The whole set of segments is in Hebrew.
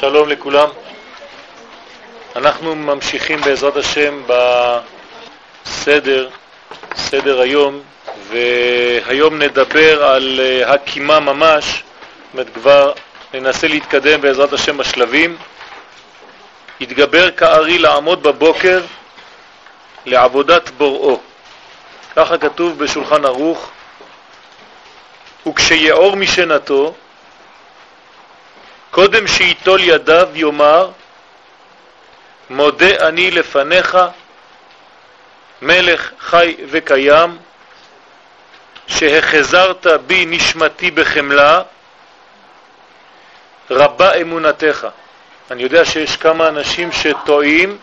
שלום לכולם. אנחנו ממשיכים בעזרת השם בסדר, סדר היום, והיום נדבר על אה, הקימה ממש, זאת אומרת כבר ננסה להתקדם בעזרת השם בשלבים. יתגבר כארי לעמוד בבוקר לעבודת בוראו. ככה כתוב בשולחן ערוך, וכשיעור משנתו, קודם שיטול ידיו יאמר, מודה אני לפניך, מלך חי וקיים, שהחזרת בי נשמתי בחמלה, רבה אמונתך. אני יודע שיש כמה אנשים שטועים,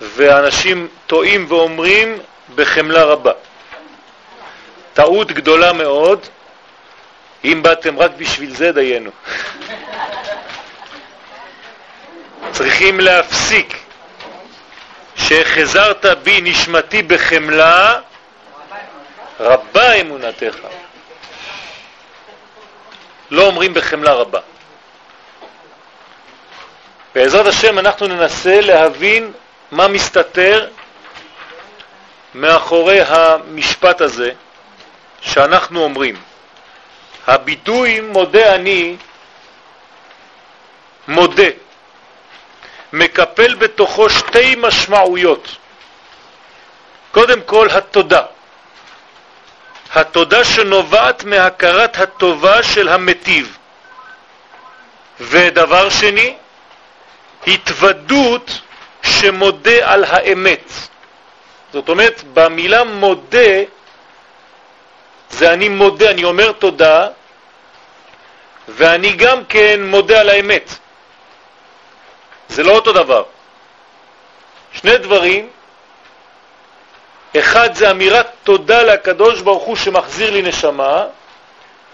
ואנשים טועים ואומרים בחמלה רבה. טעות גדולה מאוד, אם באתם רק בשביל זה, דיינו. צריכים להפסיק. שהחזרת בי נשמתי בחמלה, רבה אמונתך. לא אומרים בחמלה רבה. בעזרת השם אנחנו ננסה להבין מה מסתתר מאחורי המשפט הזה שאנחנו אומרים. הביטוי מודה אני, מודה, מקפל בתוכו שתי משמעויות. קודם כל, התודה. התודה שנובעת מהכרת הטובה של המטיב. ודבר שני, התוודות שמודה על האמת. זאת אומרת, במילה מודה, זה אני מודה, אני אומר תודה, ואני גם כן מודה על האמת. זה לא אותו דבר. שני דברים, אחד זה אמירת תודה לקדוש ברוך הוא שמחזיר לי נשמה,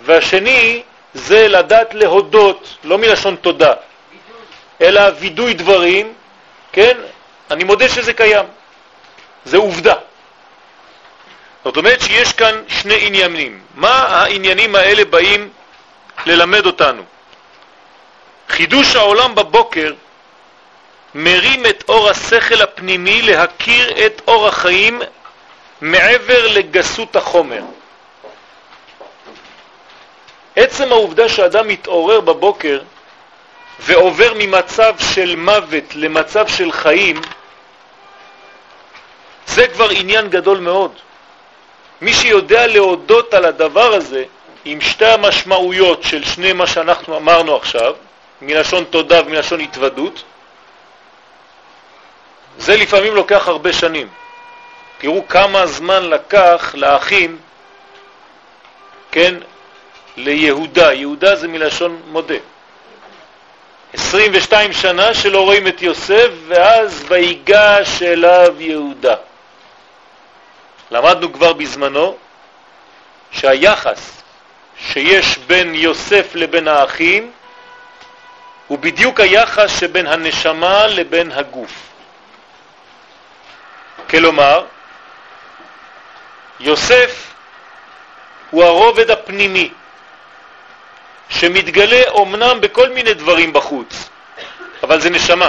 והשני זה לדעת להודות, לא מלשון תודה, אלא וידוי דברים, כן? אני מודה שזה קיים. זה עובדה. זאת אומרת שיש כאן שני עניינים. מה העניינים האלה באים ללמד אותנו? חידוש העולם בבוקר מרים את אור השכל הפנימי להכיר את אור החיים מעבר לגסות החומר. עצם העובדה שאדם מתעורר בבוקר ועובר ממצב של מוות למצב של חיים, זה כבר עניין גדול מאוד. מי שיודע להודות על הדבר הזה, עם שתי המשמעויות של שני מה שאנחנו אמרנו עכשיו, מלשון תודה ומלשון התוודות, זה לפעמים לוקח הרבה שנים. תראו כמה זמן לקח לאחים, כן, ליהודה. יהודה זה מלשון מודה. 22 שנה שלא רואים את יוסף, ואז ויגש אליו יהודה. למדנו כבר בזמנו שהיחס שיש בין יוסף לבין האחים הוא בדיוק היחס שבין הנשמה לבין הגוף. כלומר, יוסף הוא הרובד הפנימי, שמתגלה אומנם בכל מיני דברים בחוץ, אבל זה נשמה.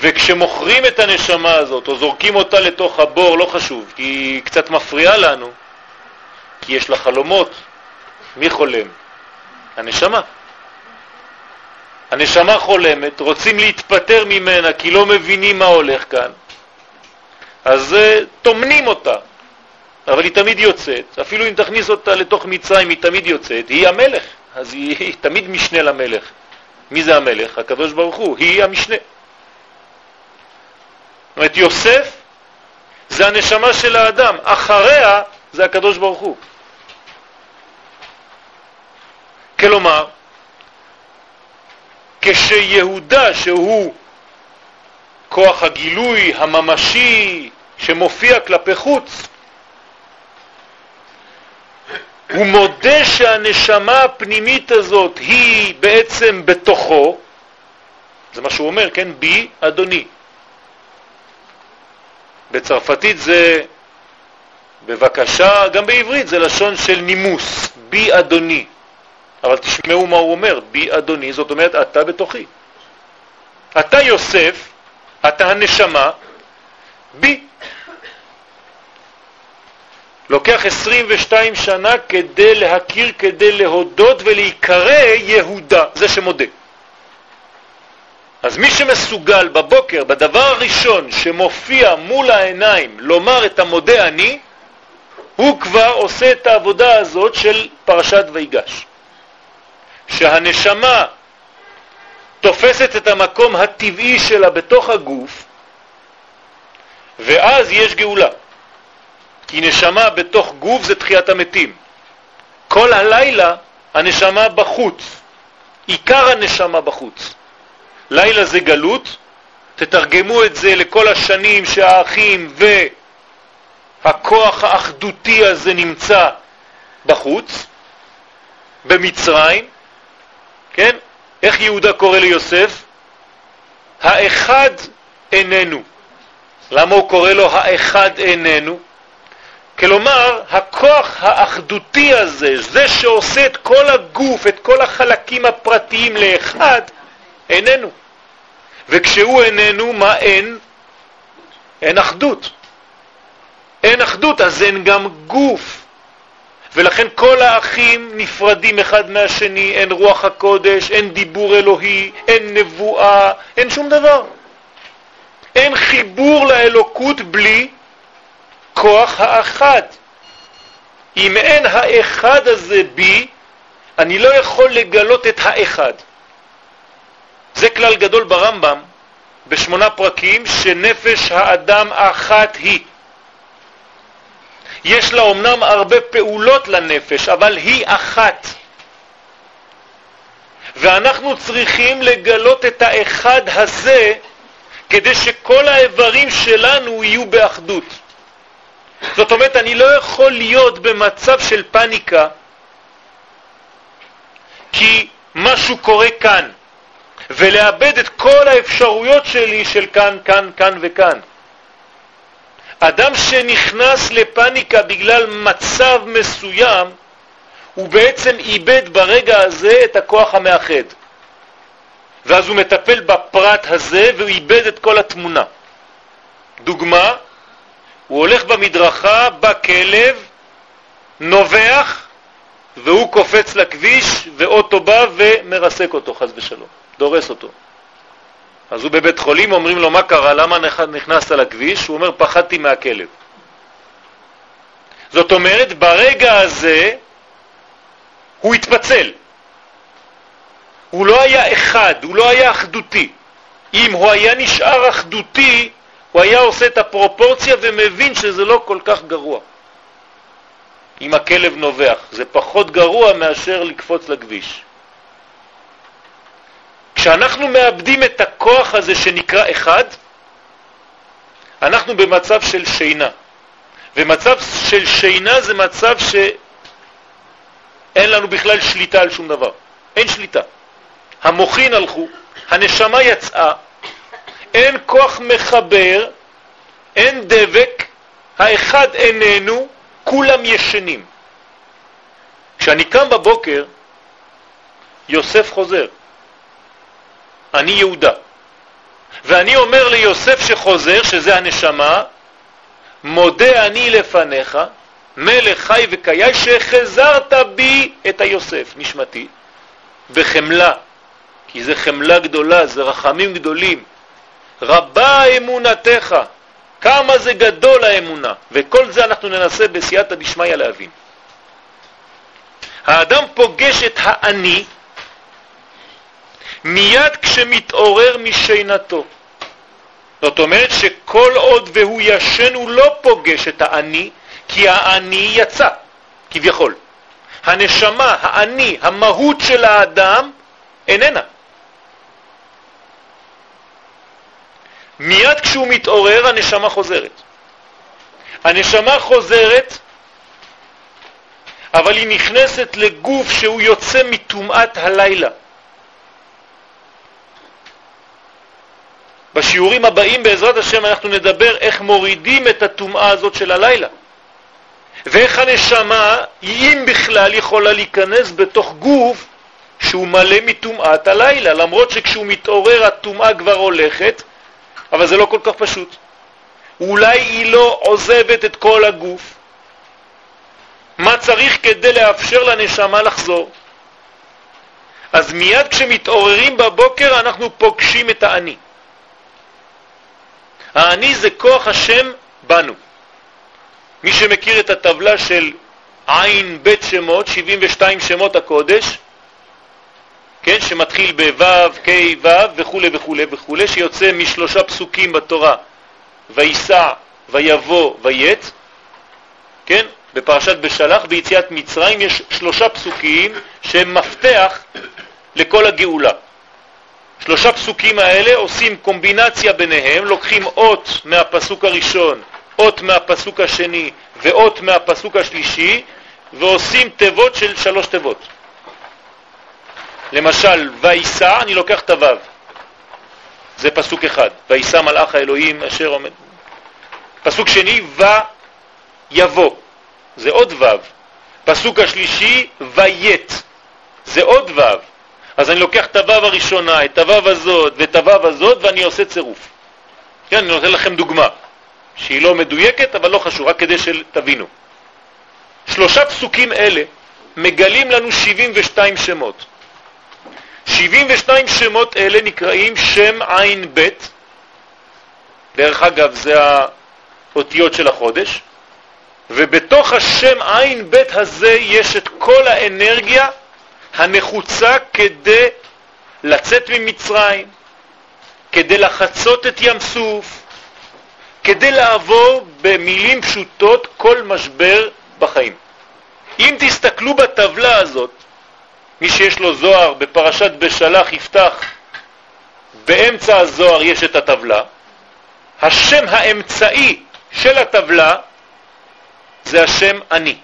וכשמוכרים את הנשמה הזאת, או זורקים אותה לתוך הבור, לא חשוב, כי היא קצת מפריעה לנו, כי יש לה חלומות. מי חולם? הנשמה. הנשמה חולמת, רוצים להתפטר ממנה כי לא מבינים מה הולך כאן, אז תומנים אותה, אבל היא תמיד יוצאת, אפילו אם תכניס אותה לתוך מצרים היא תמיד יוצאת, היא המלך, אז היא, היא תמיד משנה למלך. מי זה המלך? הקדוש ברוך הוא, היא המשנה. זאת אומרת, יוסף זה הנשמה של האדם, אחריה זה הקדוש ברוך הוא. כלומר, כשיהודה, שהוא כוח הגילוי הממשי שמופיע כלפי חוץ, הוא מודה שהנשמה הפנימית הזאת היא בעצם בתוכו, זה מה שהוא אומר, כן? בי אדוני. בצרפתית זה בבקשה, גם בעברית זה לשון של נימוס, בי אדוני. אבל תשמעו מה הוא אומר, בי אדוני, זאת אומרת, אתה בתוכי. אתה יוסף, אתה הנשמה, בי. לוקח 22 שנה כדי להכיר, כדי להודות ולהיקרא יהודה, זה שמודה. אז מי שמסוגל בבוקר, בדבר הראשון שמופיע מול העיניים, לומר את המודה אני, הוא כבר עושה את העבודה הזאת של פרשת ויגש. שהנשמה תופסת את המקום הטבעי שלה בתוך הגוף, ואז יש גאולה. כי נשמה בתוך גוף זה תחיית המתים. כל הלילה הנשמה בחוץ, עיקר הנשמה בחוץ. לילה זה גלות, תתרגמו את זה לכל השנים שהאחים והכוח האחדותי הזה נמצא בחוץ, במצרים, כן? איך יהודה קורא ליוסף? האחד איננו. למה הוא קורא לו האחד איננו? כלומר, הכוח האחדותי הזה, זה שעושה את כל הגוף, את כל החלקים הפרטיים לאחד, איננו. וכשהוא איננו, מה אין? אין אחדות. אין אחדות, אז אין גם גוף. ולכן כל האחים נפרדים אחד מהשני, אין רוח הקודש, אין דיבור אלוהי, אין נבואה, אין שום דבר. אין חיבור לאלוקות בלי כוח האחד. אם אין האחד הזה בי, אני לא יכול לגלות את האחד. זה כלל גדול ברמב"ם, בשמונה פרקים, שנפש האדם אחת היא. יש לה אומנם הרבה פעולות לנפש, אבל היא אחת. ואנחנו צריכים לגלות את האחד הזה כדי שכל האיברים שלנו יהיו באחדות. זאת אומרת, אני לא יכול להיות במצב של פניקה כי משהו קורה כאן. ולאבד את כל האפשרויות שלי של כאן, כאן, כאן וכאן. אדם שנכנס לפניקה בגלל מצב מסוים, הוא בעצם איבד ברגע הזה את הכוח המאחד. ואז הוא מטפל בפרט הזה והוא איבד את כל התמונה. דוגמה, הוא הולך במדרכה, בא כלב, נובח, והוא קופץ לכביש, ואוטו בא ומרסק אותו, חז ושלום. דורס אותו. אז הוא בבית חולים, אומרים לו, מה קרה? למה נכנסת לכביש? הוא אומר, פחדתי מהכלב. זאת אומרת, ברגע הזה הוא התפצל. הוא לא היה אחד, הוא לא היה אחדותי. אם הוא היה נשאר אחדותי, הוא היה עושה את הפרופורציה ומבין שזה לא כל כך גרוע. אם הכלב נובח, זה פחות גרוע מאשר לקפוץ לכביש. כשאנחנו מאבדים את הכוח הזה שנקרא אחד, אנחנו במצב של שינה. ומצב של שינה זה מצב שאין לנו בכלל שליטה על שום דבר. אין שליטה. המוחין הלכו, הנשמה יצאה, אין כוח מחבר, אין דבק, האחד איננו, כולם ישנים. כשאני קם בבוקר, יוסף חוזר. אני יהודה. ואני אומר ליוסף שחוזר, שזה הנשמה, מודה אני לפניך, מלך חי וקיים, שחזרת בי את היוסף, נשמתי, בחמלה, כי זה חמלה גדולה, זה רחמים גדולים. רבה אמונתך, כמה זה גדול האמונה, וכל זה אנחנו ננסה בסייעתא דשמיא להבין. האדם פוגש את האני, מיד כשמתעורר משינתו. זאת אומרת שכל עוד והוא ישן הוא לא פוגש את האני, כי האני יצא, כביכול. הנשמה, האני, המהות של האדם, איננה. מיד כשהוא מתעורר הנשמה חוזרת. הנשמה חוזרת, אבל היא נכנסת לגוף שהוא יוצא מטומאת הלילה. בשיעורים הבאים בעזרת השם אנחנו נדבר איך מורידים את הטומאה הזאת של הלילה. ואיך הנשמה, אם בכלל, יכולה להיכנס בתוך גוף שהוא מלא מטומאת הלילה, למרות שכשהוא מתעורר הטומאה כבר הולכת, אבל זה לא כל כך פשוט. אולי היא לא עוזבת את כל הגוף. מה צריך כדי לאפשר לנשמה לחזור? אז מיד כשמתעוררים בבוקר אנחנו פוגשים את האני. האני זה כוח השם בנו. מי שמכיר את הטבלה של עין בית שמות, 72 שמות הקודש, כן, שמתחיל בו', כ', ו' וכו' וכו' וכו', שיוצא משלושה פסוקים בתורה, ויסע, ויבוא, ויית, כן, בפרשת בשלח, ביציאת מצרים יש שלושה פסוקים שהם מפתח לכל הגאולה. שלושה פסוקים האלה עושים קומבינציה ביניהם, לוקחים אות מהפסוק הראשון, אות מהפסוק השני ואות מהפסוק השלישי, ועושים תיבות של שלוש תיבות. למשל, ויסע, אני לוקח את הוו. זה פסוק אחד. ויסע מלאך האלוהים אשר עומד. פסוק שני, ויבוא. זה עוד וו. פסוק השלישי, ויית. זה עוד וו. אז אני לוקח את הוו הראשונה, את הוו הזאת ואת הוו הזאת, ואני עושה צירוף. כן, אני נותן לכם דוגמה, שהיא לא מדויקת, אבל לא חשוב, רק כדי שתבינו. שלושה פסוקים אלה מגלים לנו 72 שמות. 72 שמות אלה נקראים שם עין ב', דרך אגב זה האותיות של החודש, ובתוך השם עין ב' הזה יש את כל האנרגיה הנחוצה כדי לצאת ממצרים, כדי לחצות את ים סוף, כדי לעבור במילים פשוטות כל משבר בחיים. אם תסתכלו בטבלה הזאת, מי שיש לו זוהר בפרשת בשלח יפתח, באמצע הזוהר יש את הטבלה, השם האמצעי של הטבלה זה השם אני.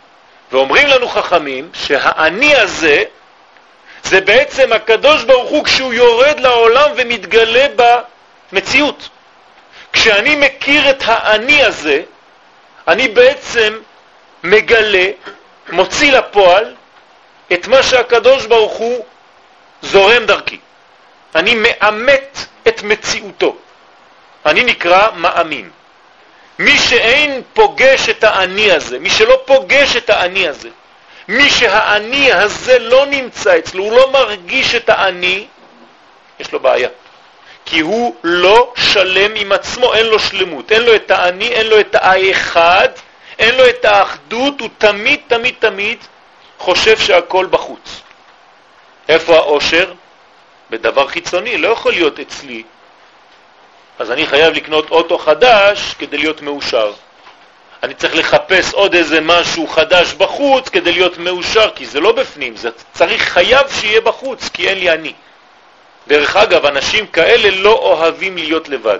ואומרים לנו חכמים שהאני הזה זה בעצם הקדוש ברוך הוא כשהוא יורד לעולם ומתגלה במציאות. כשאני מכיר את האני הזה, אני בעצם מגלה, מוציא לפועל, את מה שהקדוש ברוך הוא זורם דרכי. אני מאמת את מציאותו. אני נקרא מאמין. מי שאין פוגש את האני הזה, מי שלא פוגש את האני הזה, מי שהאני הזה לא נמצא אצלו, הוא לא מרגיש את האני, יש לו בעיה. כי הוא לא שלם עם עצמו, אין לו שלמות, אין לו את האני, אין לו את האחד, אין לו את האחדות, הוא תמיד תמיד תמיד חושב שהכל בחוץ. איפה האושר? בדבר חיצוני, לא יכול להיות אצלי. אז אני חייב לקנות אוטו חדש כדי להיות מאושר. אני צריך לחפש עוד איזה משהו חדש בחוץ כדי להיות מאושר, כי זה לא בפנים, זה צריך, חייב שיהיה בחוץ, כי אין לי אני. דרך אגב, אנשים כאלה לא אוהבים להיות לבד.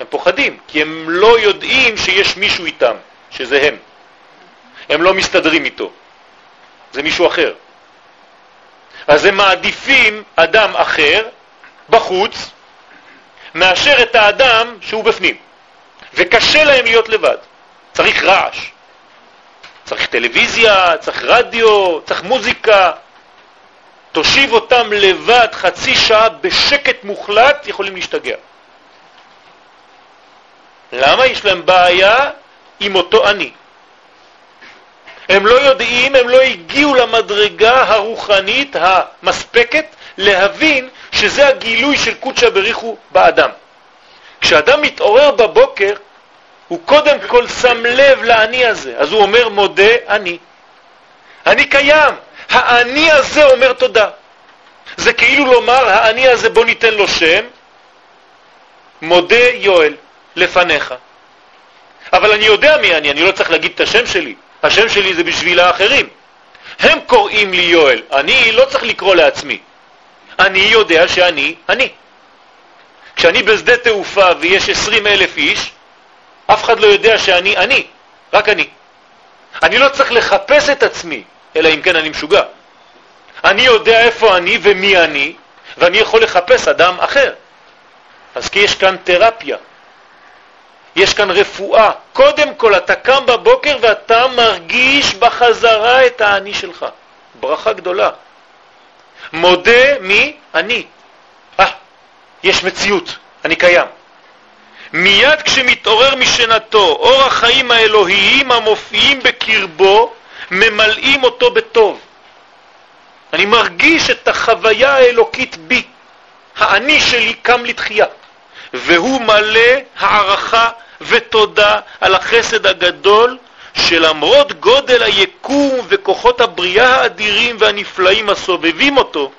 הם פוחדים, כי הם לא יודעים שיש מישהו איתם, שזה הם. הם לא מסתדרים איתו. זה מישהו אחר. אז הם מעדיפים אדם אחר בחוץ מאשר את האדם שהוא בפנים. וקשה להם להיות לבד. צריך רעש, צריך טלוויזיה, צריך רדיו, צריך מוזיקה. תושיב אותם לבד חצי שעה בשקט מוחלט, יכולים להשתגע. למה? יש להם בעיה עם אותו אני. הם לא יודעים, הם לא הגיעו למדרגה הרוחנית המספקת להבין שזה הגילוי של קודשא בריחו באדם. כשאדם מתעורר בבוקר, הוא קודם כל שם לב לאני הזה, אז הוא אומר מודה אני. אני קיים, האני הזה אומר תודה. זה כאילו לומר, האני הזה בוא ניתן לו שם, מודה יואל לפניך. אבל אני יודע מי אני, אני לא צריך להגיד את השם שלי. השם שלי זה בשביל האחרים. הם קוראים לי יואל, אני לא צריך לקרוא לעצמי. אני יודע שאני אני. כשאני בשדה תעופה ויש 20 אלף איש, אף אחד לא יודע שאני אני, רק אני. אני לא צריך לחפש את עצמי, אלא אם כן אני משוגע. אני יודע איפה אני ומי אני, ואני יכול לחפש אדם אחר. אז כי יש כאן תרפיה, יש כאן רפואה. קודם כל אתה קם בבוקר ואתה מרגיש בחזרה את האני שלך. ברכה גדולה. מודה מי? אני. אה, יש מציאות, אני קיים. מיד כשמתעורר משנתו אור החיים האלוהיים המופיעים בקרבו, ממלאים אותו בטוב. אני מרגיש את החוויה האלוקית בי. האני שלי קם לתחייה, והוא מלא הערכה ותודה על החסד הגדול שלמרות גודל היקום וכוחות הבריאה האדירים והנפלאים הסובבים אותו,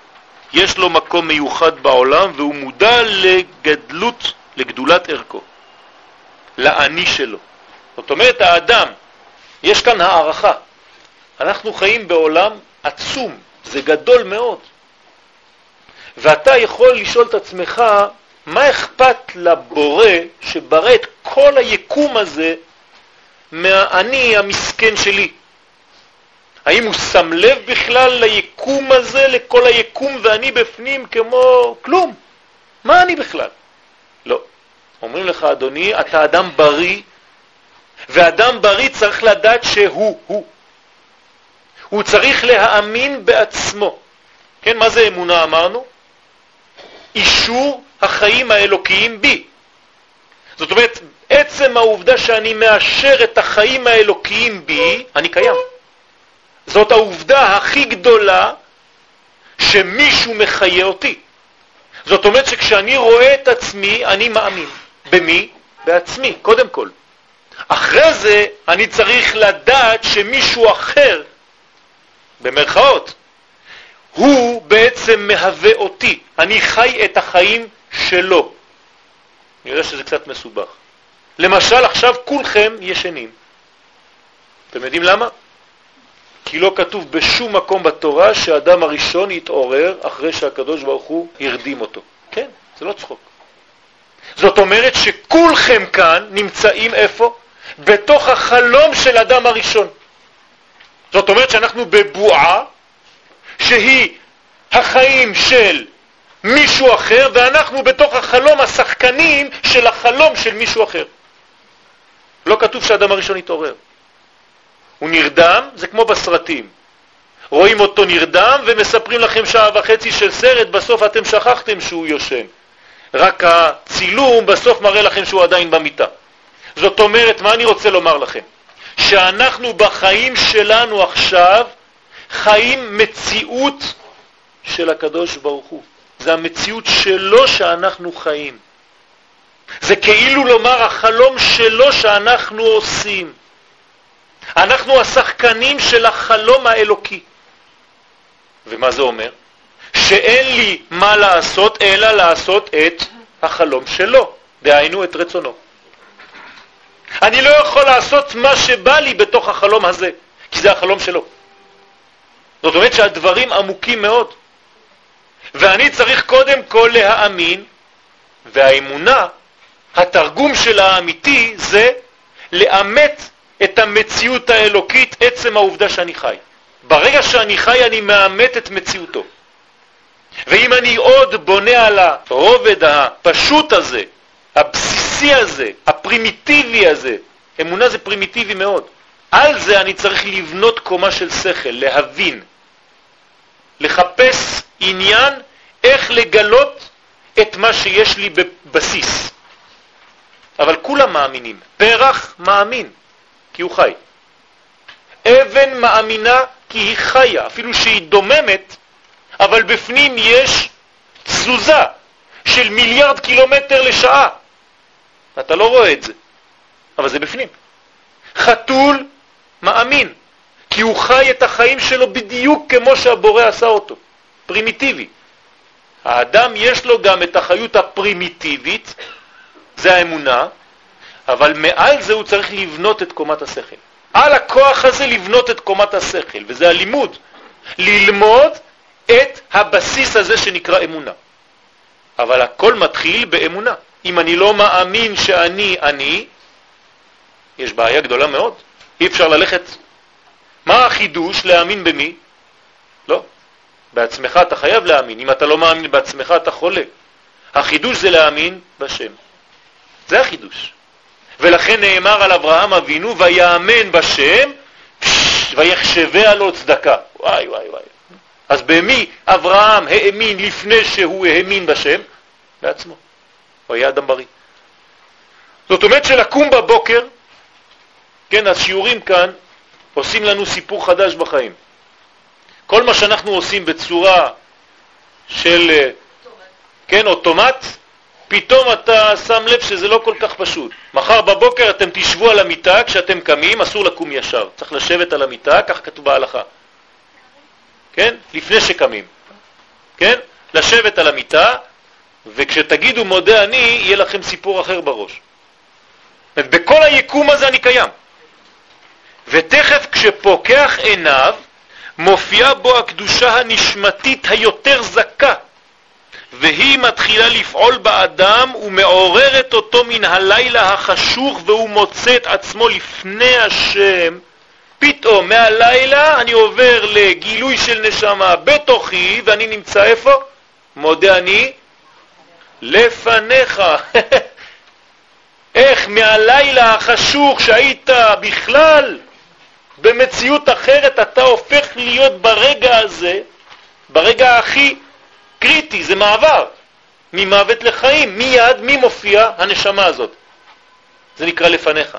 יש לו מקום מיוחד בעולם והוא מודע לגדלות, לגדולת ערכו, לאני שלו. זאת אומרת, האדם, יש כאן הערכה. אנחנו חיים בעולם עצום, זה גדול מאוד. ואתה יכול לשאול את עצמך, מה אכפת לבורא שברא את כל היקום הזה מהאני המסכן שלי? האם הוא שם לב בכלל ליקום הזה, לכל היקום ואני בפנים כמו כלום? מה אני בכלל? לא. אומרים לך, אדוני, אתה אדם בריא, ואדם בריא צריך לדעת שהוא הוא. הוא צריך להאמין בעצמו. כן, מה זה אמונה אמרנו? אישור החיים האלוקיים בי. זאת אומרת, עצם העובדה שאני מאשר את החיים האלוקיים בי, אני קיים. זאת העובדה הכי גדולה שמישהו מחיה אותי. זאת אומרת שכשאני רואה את עצמי, אני מאמין. במי? בעצמי, קודם כל. אחרי זה אני צריך לדעת שמישהו אחר, במרכאות, הוא בעצם מהווה אותי. אני חי את החיים שלו. אני יודע שזה קצת מסובך. למשל, עכשיו כולכם ישנים. אתם יודעים למה? כי לא כתוב בשום מקום בתורה שהאדם הראשון יתעורר אחרי שהקדוש ברוך הוא הרדים אותו. כן, זה לא צחוק. זאת אומרת שכולכם כאן נמצאים איפה? בתוך החלום של אדם הראשון. זאת אומרת שאנחנו בבועה שהיא החיים של מישהו אחר, ואנחנו בתוך החלום השחקנים של החלום של מישהו אחר. לא כתוב שהאדם הראשון התעורר. הוא נרדם, זה כמו בסרטים. רואים אותו נרדם ומספרים לכם שעה וחצי של סרט, בסוף אתם שכחתם שהוא יושן. רק הצילום בסוף מראה לכם שהוא עדיין במיטה. זאת אומרת, מה אני רוצה לומר לכם? שאנחנו בחיים שלנו עכשיו חיים מציאות של הקדוש ברוך הוא. זה המציאות שלו שאנחנו חיים. זה כאילו לומר החלום שלו שאנחנו עושים. אנחנו השחקנים של החלום האלוקי. ומה זה אומר? שאין לי מה לעשות אלא לעשות את החלום שלו, דהיינו את רצונו. אני לא יכול לעשות מה שבא לי בתוך החלום הזה, כי זה החלום שלו. זאת אומרת שהדברים עמוקים מאוד. ואני צריך קודם כל להאמין, והאמונה, התרגום של האמיתי זה לאמת את המציאות האלוקית, עצם העובדה שאני חי. ברגע שאני חי אני מאמת את מציאותו. ואם אני עוד בונה על הרובד הפשוט הזה, הבסיסי הזה, הפרימיטיבי הזה, אמונה זה פרימיטיבי מאוד, על זה אני צריך לבנות קומה של שכל, להבין, לחפש עניין איך לגלות את מה שיש לי בבסיס. אבל כולם מאמינים. פרח מאמין, כי הוא חי. אבן מאמינה כי היא חיה, אפילו שהיא דוממת, אבל בפנים יש תזוזה של מיליארד קילומטר לשעה. אתה לא רואה את זה, אבל זה בפנים. חתול מאמין, כי הוא חי את החיים שלו בדיוק כמו שהבורא עשה אותו, פרימיטיבי. האדם יש לו גם את החיות הפרימיטיבית, זה האמונה, אבל מעל זה הוא צריך לבנות את קומת השכל. על הכוח הזה לבנות את קומת השכל, וזה הלימוד. ללמוד את הבסיס הזה שנקרא אמונה. אבל הכל מתחיל באמונה. אם אני לא מאמין שאני אני, יש בעיה גדולה מאוד. אי אפשר ללכת. מה החידוש? להאמין במי? לא. בעצמך אתה חייב להאמין. אם אתה לא מאמין בעצמך אתה חולה. החידוש זה להאמין בשם. זה החידוש. ולכן נאמר על אברהם אבינו, ויאמן בשם, ויחשביה לו צדקה. וואי וואי וואי. אז במי אברהם האמין לפני שהוא האמין בשם? בעצמו. הוא היה אדם בריא. זאת אומרת שלקום בבוקר, כן, השיעורים כאן עושים לנו סיפור חדש בחיים. כל מה שאנחנו עושים בצורה של, אה, כן, אוטומט, פתאום אתה שם לב שזה לא כל כך פשוט. מחר בבוקר אתם תשבו על המיטה, כשאתם קמים אסור לקום ישר, צריך לשבת על המיטה, כך כתוב בהלכה. כן? לפני שקמים. כן? לשבת על המיטה, וכשתגידו מודה אני, יהיה לכם סיפור אחר בראש. בכל היקום הזה אני קיים. ותכף כשפוקח עיניו, מופיעה בו הקדושה הנשמתית היותר זכה, והיא מתחילה לפעול באדם ומעוררת אותו מן הלילה החשוך והוא מוצא את עצמו לפני השם. פתאום מהלילה אני עובר לגילוי של נשמה בתוכי ואני נמצא איפה? מודה אני לפניך. איך מהלילה החשוך שהיית בכלל במציאות אחרת אתה הופך להיות ברגע הזה, ברגע הכי קריטי, זה מעבר ממוות לחיים, מיד מי מופיע? הנשמה הזאת. זה נקרא לפניך.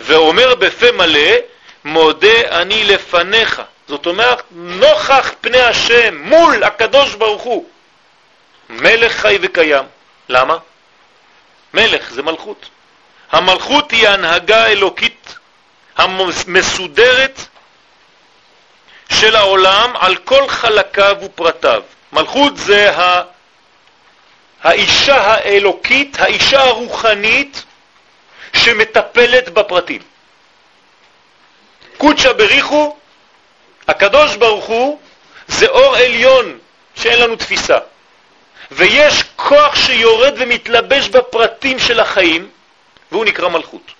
ואומר בפה מלא, מודה אני לפניך. זאת אומרת, נוכח פני השם, מול הקדוש ברוך הוא. מלך חי וקיים. למה? מלך זה מלכות. המלכות היא הנהגה אלוקית המסודרת של העולם על כל חלקיו ופרטיו. מלכות זה ה... האישה האלוקית, האישה הרוחנית שמטפלת בפרטים. קודשא בריחו, הקדוש ברוך הוא, זה אור עליון שאין לנו תפיסה. ויש כוח שיורד ומתלבש בפרטים של החיים, והוא נקרא מלכות.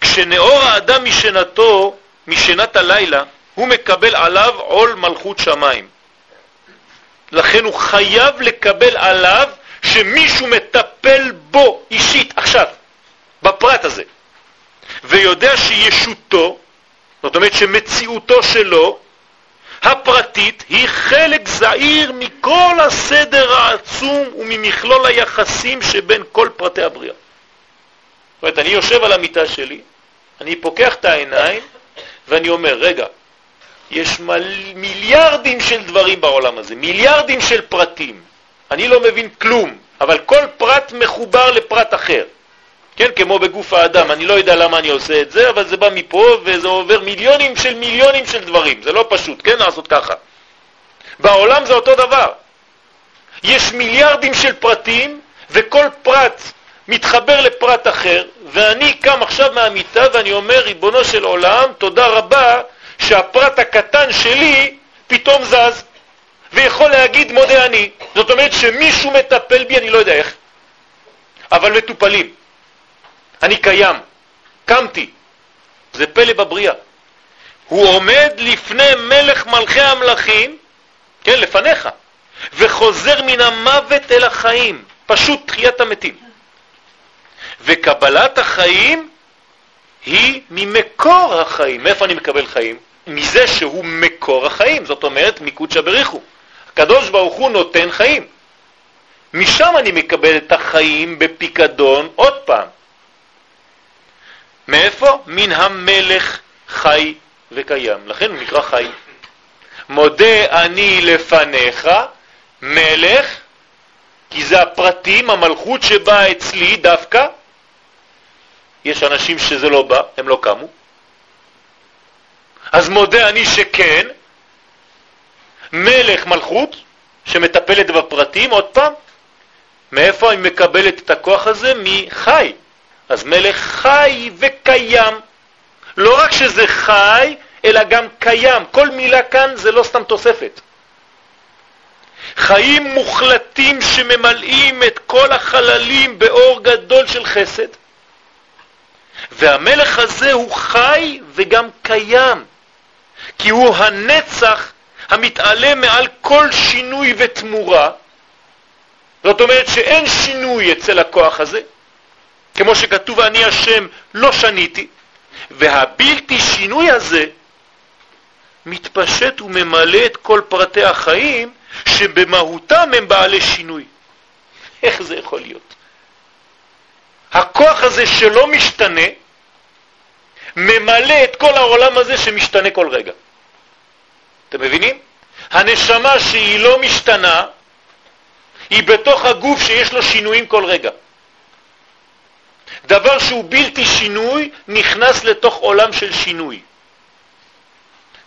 כשנאור האדם משנתו, משנת הלילה, הוא מקבל עליו עול מלכות שמיים. לכן הוא חייב לקבל עליו שמישהו מטפל בו אישית, עכשיו, בפרט הזה, ויודע שישותו, זאת אומרת שמציאותו שלו, הפרטית, היא חלק זעיר מכל הסדר העצום וממכלול היחסים שבין כל פרטי הבריאה. זאת אומרת, אני יושב על המיטה שלי, אני פוקח את העיניים ואני אומר, רגע, יש מל... מיליארדים של דברים בעולם הזה, מיליארדים של פרטים. אני לא מבין כלום, אבל כל פרט מחובר לפרט אחר. כן, כמו בגוף האדם, אני לא יודע למה אני עושה את זה, אבל זה בא מפה וזה עובר מיליונים של מיליונים של דברים. זה לא פשוט, כן, לעשות ככה. בעולם זה אותו דבר. יש מיליארדים של פרטים, וכל פרט מתחבר לפרט אחר, ואני קם עכשיו מהמיטה ואני אומר, ריבונו של עולם, תודה רבה שהפרט הקטן שלי פתאום זז, ויכול להגיד מודה אני. זאת אומרת שמישהו מטפל בי, אני לא יודע איך, אבל מטופלים. אני קיים, קמתי. זה פלא בבריאה. הוא עומד לפני מלך מלכי המלכים, כן, לפניך, וחוזר מן המוות אל החיים, פשוט תחיית המתים. וקבלת החיים היא ממקור החיים. מאיפה אני מקבל חיים? מזה שהוא מקור החיים, זאת אומרת מקודשא בריחו. הקדוש ברוך הוא נותן חיים. משם אני מקבל את החיים בפיקדון עוד פעם. מאיפה? מן המלך חי וקיים. לכן הוא נקרא חי. מודה אני לפניך, מלך, כי זה הפרטים, המלכות שבאה אצלי דווקא, יש אנשים שזה לא בא, הם לא קמו. אז מודה אני שכן, מלך מלכות שמטפלת בפרטים, עוד פעם, מאיפה אני מקבלת את הכוח הזה? מחי. אז מלך חי וקיים. לא רק שזה חי, אלא גם קיים. כל מילה כאן זה לא סתם תוספת. חיים מוחלטים שממלאים את כל החללים באור גדול של חסד, והמלך הזה הוא חי וגם קיים, כי הוא הנצח המתעלה מעל כל שינוי ותמורה. זאת אומרת שאין שינוי אצל הכוח הזה, כמו שכתוב אני השם לא שניתי, והבלתי שינוי הזה מתפשט וממלא את כל פרטי החיים שבמהותם הם בעלי שינוי. איך זה יכול להיות? הכוח הזה שלא משתנה, ממלא את כל העולם הזה שמשתנה כל רגע. אתם מבינים? הנשמה שהיא לא משתנה, היא בתוך הגוף שיש לו שינויים כל רגע. דבר שהוא בלתי שינוי נכנס לתוך עולם של שינוי.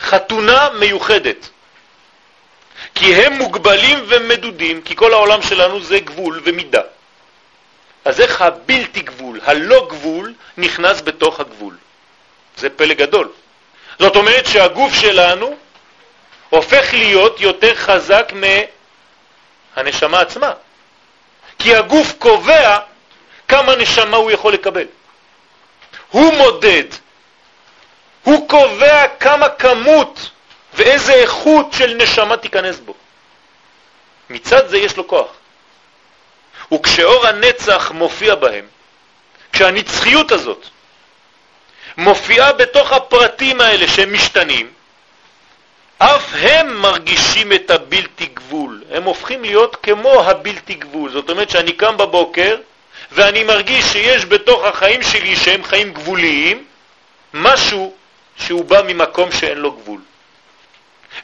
חתונה מיוחדת. כי הם מוגבלים ומדודים, כי כל העולם שלנו זה גבול ומידה. אז איך הבלתי גבול, הלא גבול, נכנס בתוך הגבול? זה פלא גדול. זאת אומרת שהגוף שלנו הופך להיות יותר חזק מהנשמה עצמה. כי הגוף קובע כמה נשמה הוא יכול לקבל. הוא מודד, הוא קובע כמה כמות ואיזה איכות של נשמה תיכנס בו. מצד זה יש לו כוח. וכשאור הנצח מופיע בהם, כשהנצחיות הזאת מופיעה בתוך הפרטים האלה שהם משתנים, אף הם מרגישים את הבלתי גבול. הם הופכים להיות כמו הבלתי גבול. זאת אומרת שאני קם בבוקר ואני מרגיש שיש בתוך החיים שלי, שהם חיים גבוליים, משהו שהוא בא ממקום שאין לו גבול.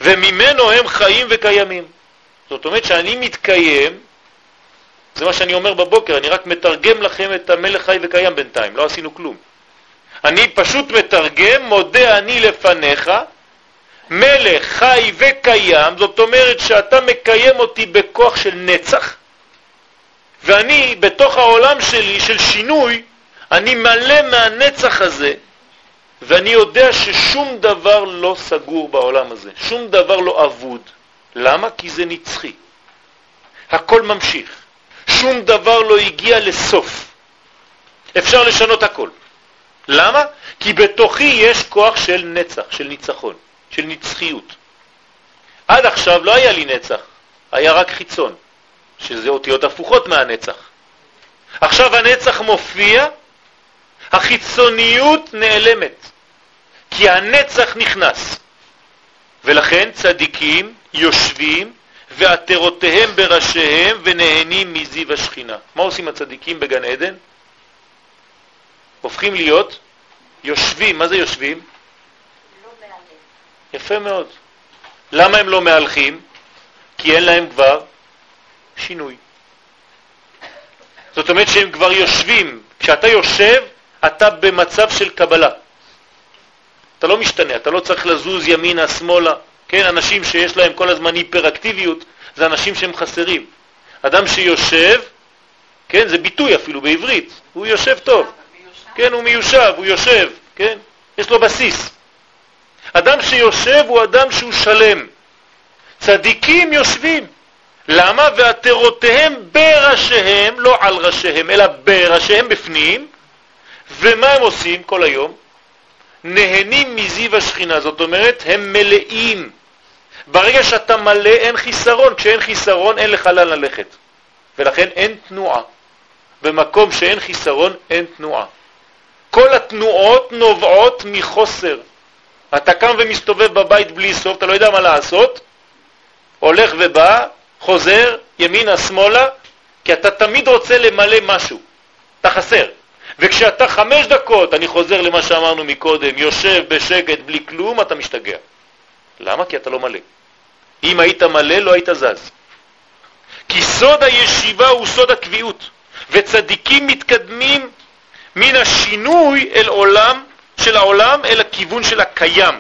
וממנו הם חיים וקיימים. זאת אומרת שאני מתקיים, זה מה שאני אומר בבוקר, אני רק מתרגם לכם את המלך חי וקיים בינתיים, לא עשינו כלום. אני פשוט מתרגם, מודה אני לפניך, מלך חי וקיים, זאת אומרת שאתה מקיים אותי בכוח של נצח, ואני בתוך העולם שלי של שינוי, אני מלא מהנצח הזה, ואני יודע ששום דבר לא סגור בעולם הזה, שום דבר לא אבוד. למה? כי זה נצחי. הכל ממשיך. שום דבר לא הגיע לסוף. אפשר לשנות הכל. למה? כי בתוכי יש כוח של נצח, של ניצחון, של נצחיות. עד עכשיו לא היה לי נצח, היה רק חיצון, שזה אותיות הפוכות מהנצח. עכשיו הנצח מופיע, החיצוניות נעלמת. כי הנצח נכנס. ולכן צדיקים יושבים ועטרותיהם בראשיהם ונהנים מזיו השכינה. מה עושים הצדיקים בגן עדן? הופכים להיות יושבים. מה זה יושבים? לא יפה מאוד. למה הם לא מהלכים? כי אין להם כבר שינוי. זאת אומרת שהם כבר יושבים. כשאתה יושב, אתה במצב של קבלה. אתה לא משתנה, אתה לא צריך לזוז ימינה, שמאלה. כן, אנשים שיש להם כל הזמן היפראקטיביות, זה אנשים שהם חסרים. אדם שיושב, כן, זה ביטוי אפילו בעברית, הוא יושב טוב. כן, הוא מיושב, הוא יושב, כן, יש לו בסיס. אדם שיושב הוא אדם שהוא שלם. צדיקים יושבים. למה? ועטרותיהם בראשיהם, לא על ראשיהם, אלא בראשיהם בפנים. ומה הם עושים כל היום? נהנים מזיו השכינה, זאת אומרת, הם מלאים. ברגע שאתה מלא אין חיסרון, כשאין חיסרון אין לך לאן ללכת, ולכן אין תנועה. במקום שאין חיסרון אין תנועה. כל התנועות נובעות מחוסר. אתה קם ומסתובב בבית בלי סוף, אתה לא יודע מה לעשות, הולך ובא, חוזר, ימינה, שמאלה, כי אתה תמיד רוצה למלא משהו. אתה חסר. וכשאתה חמש דקות, אני חוזר למה שאמרנו מקודם, יושב בשקט בלי כלום, אתה משתגע. למה? כי אתה לא מלא. אם היית מלא, לא היית זז. כי סוד הישיבה הוא סוד הקביעות, וצדיקים מתקדמים מן השינוי אל עולם, של העולם אל הכיוון של הקיים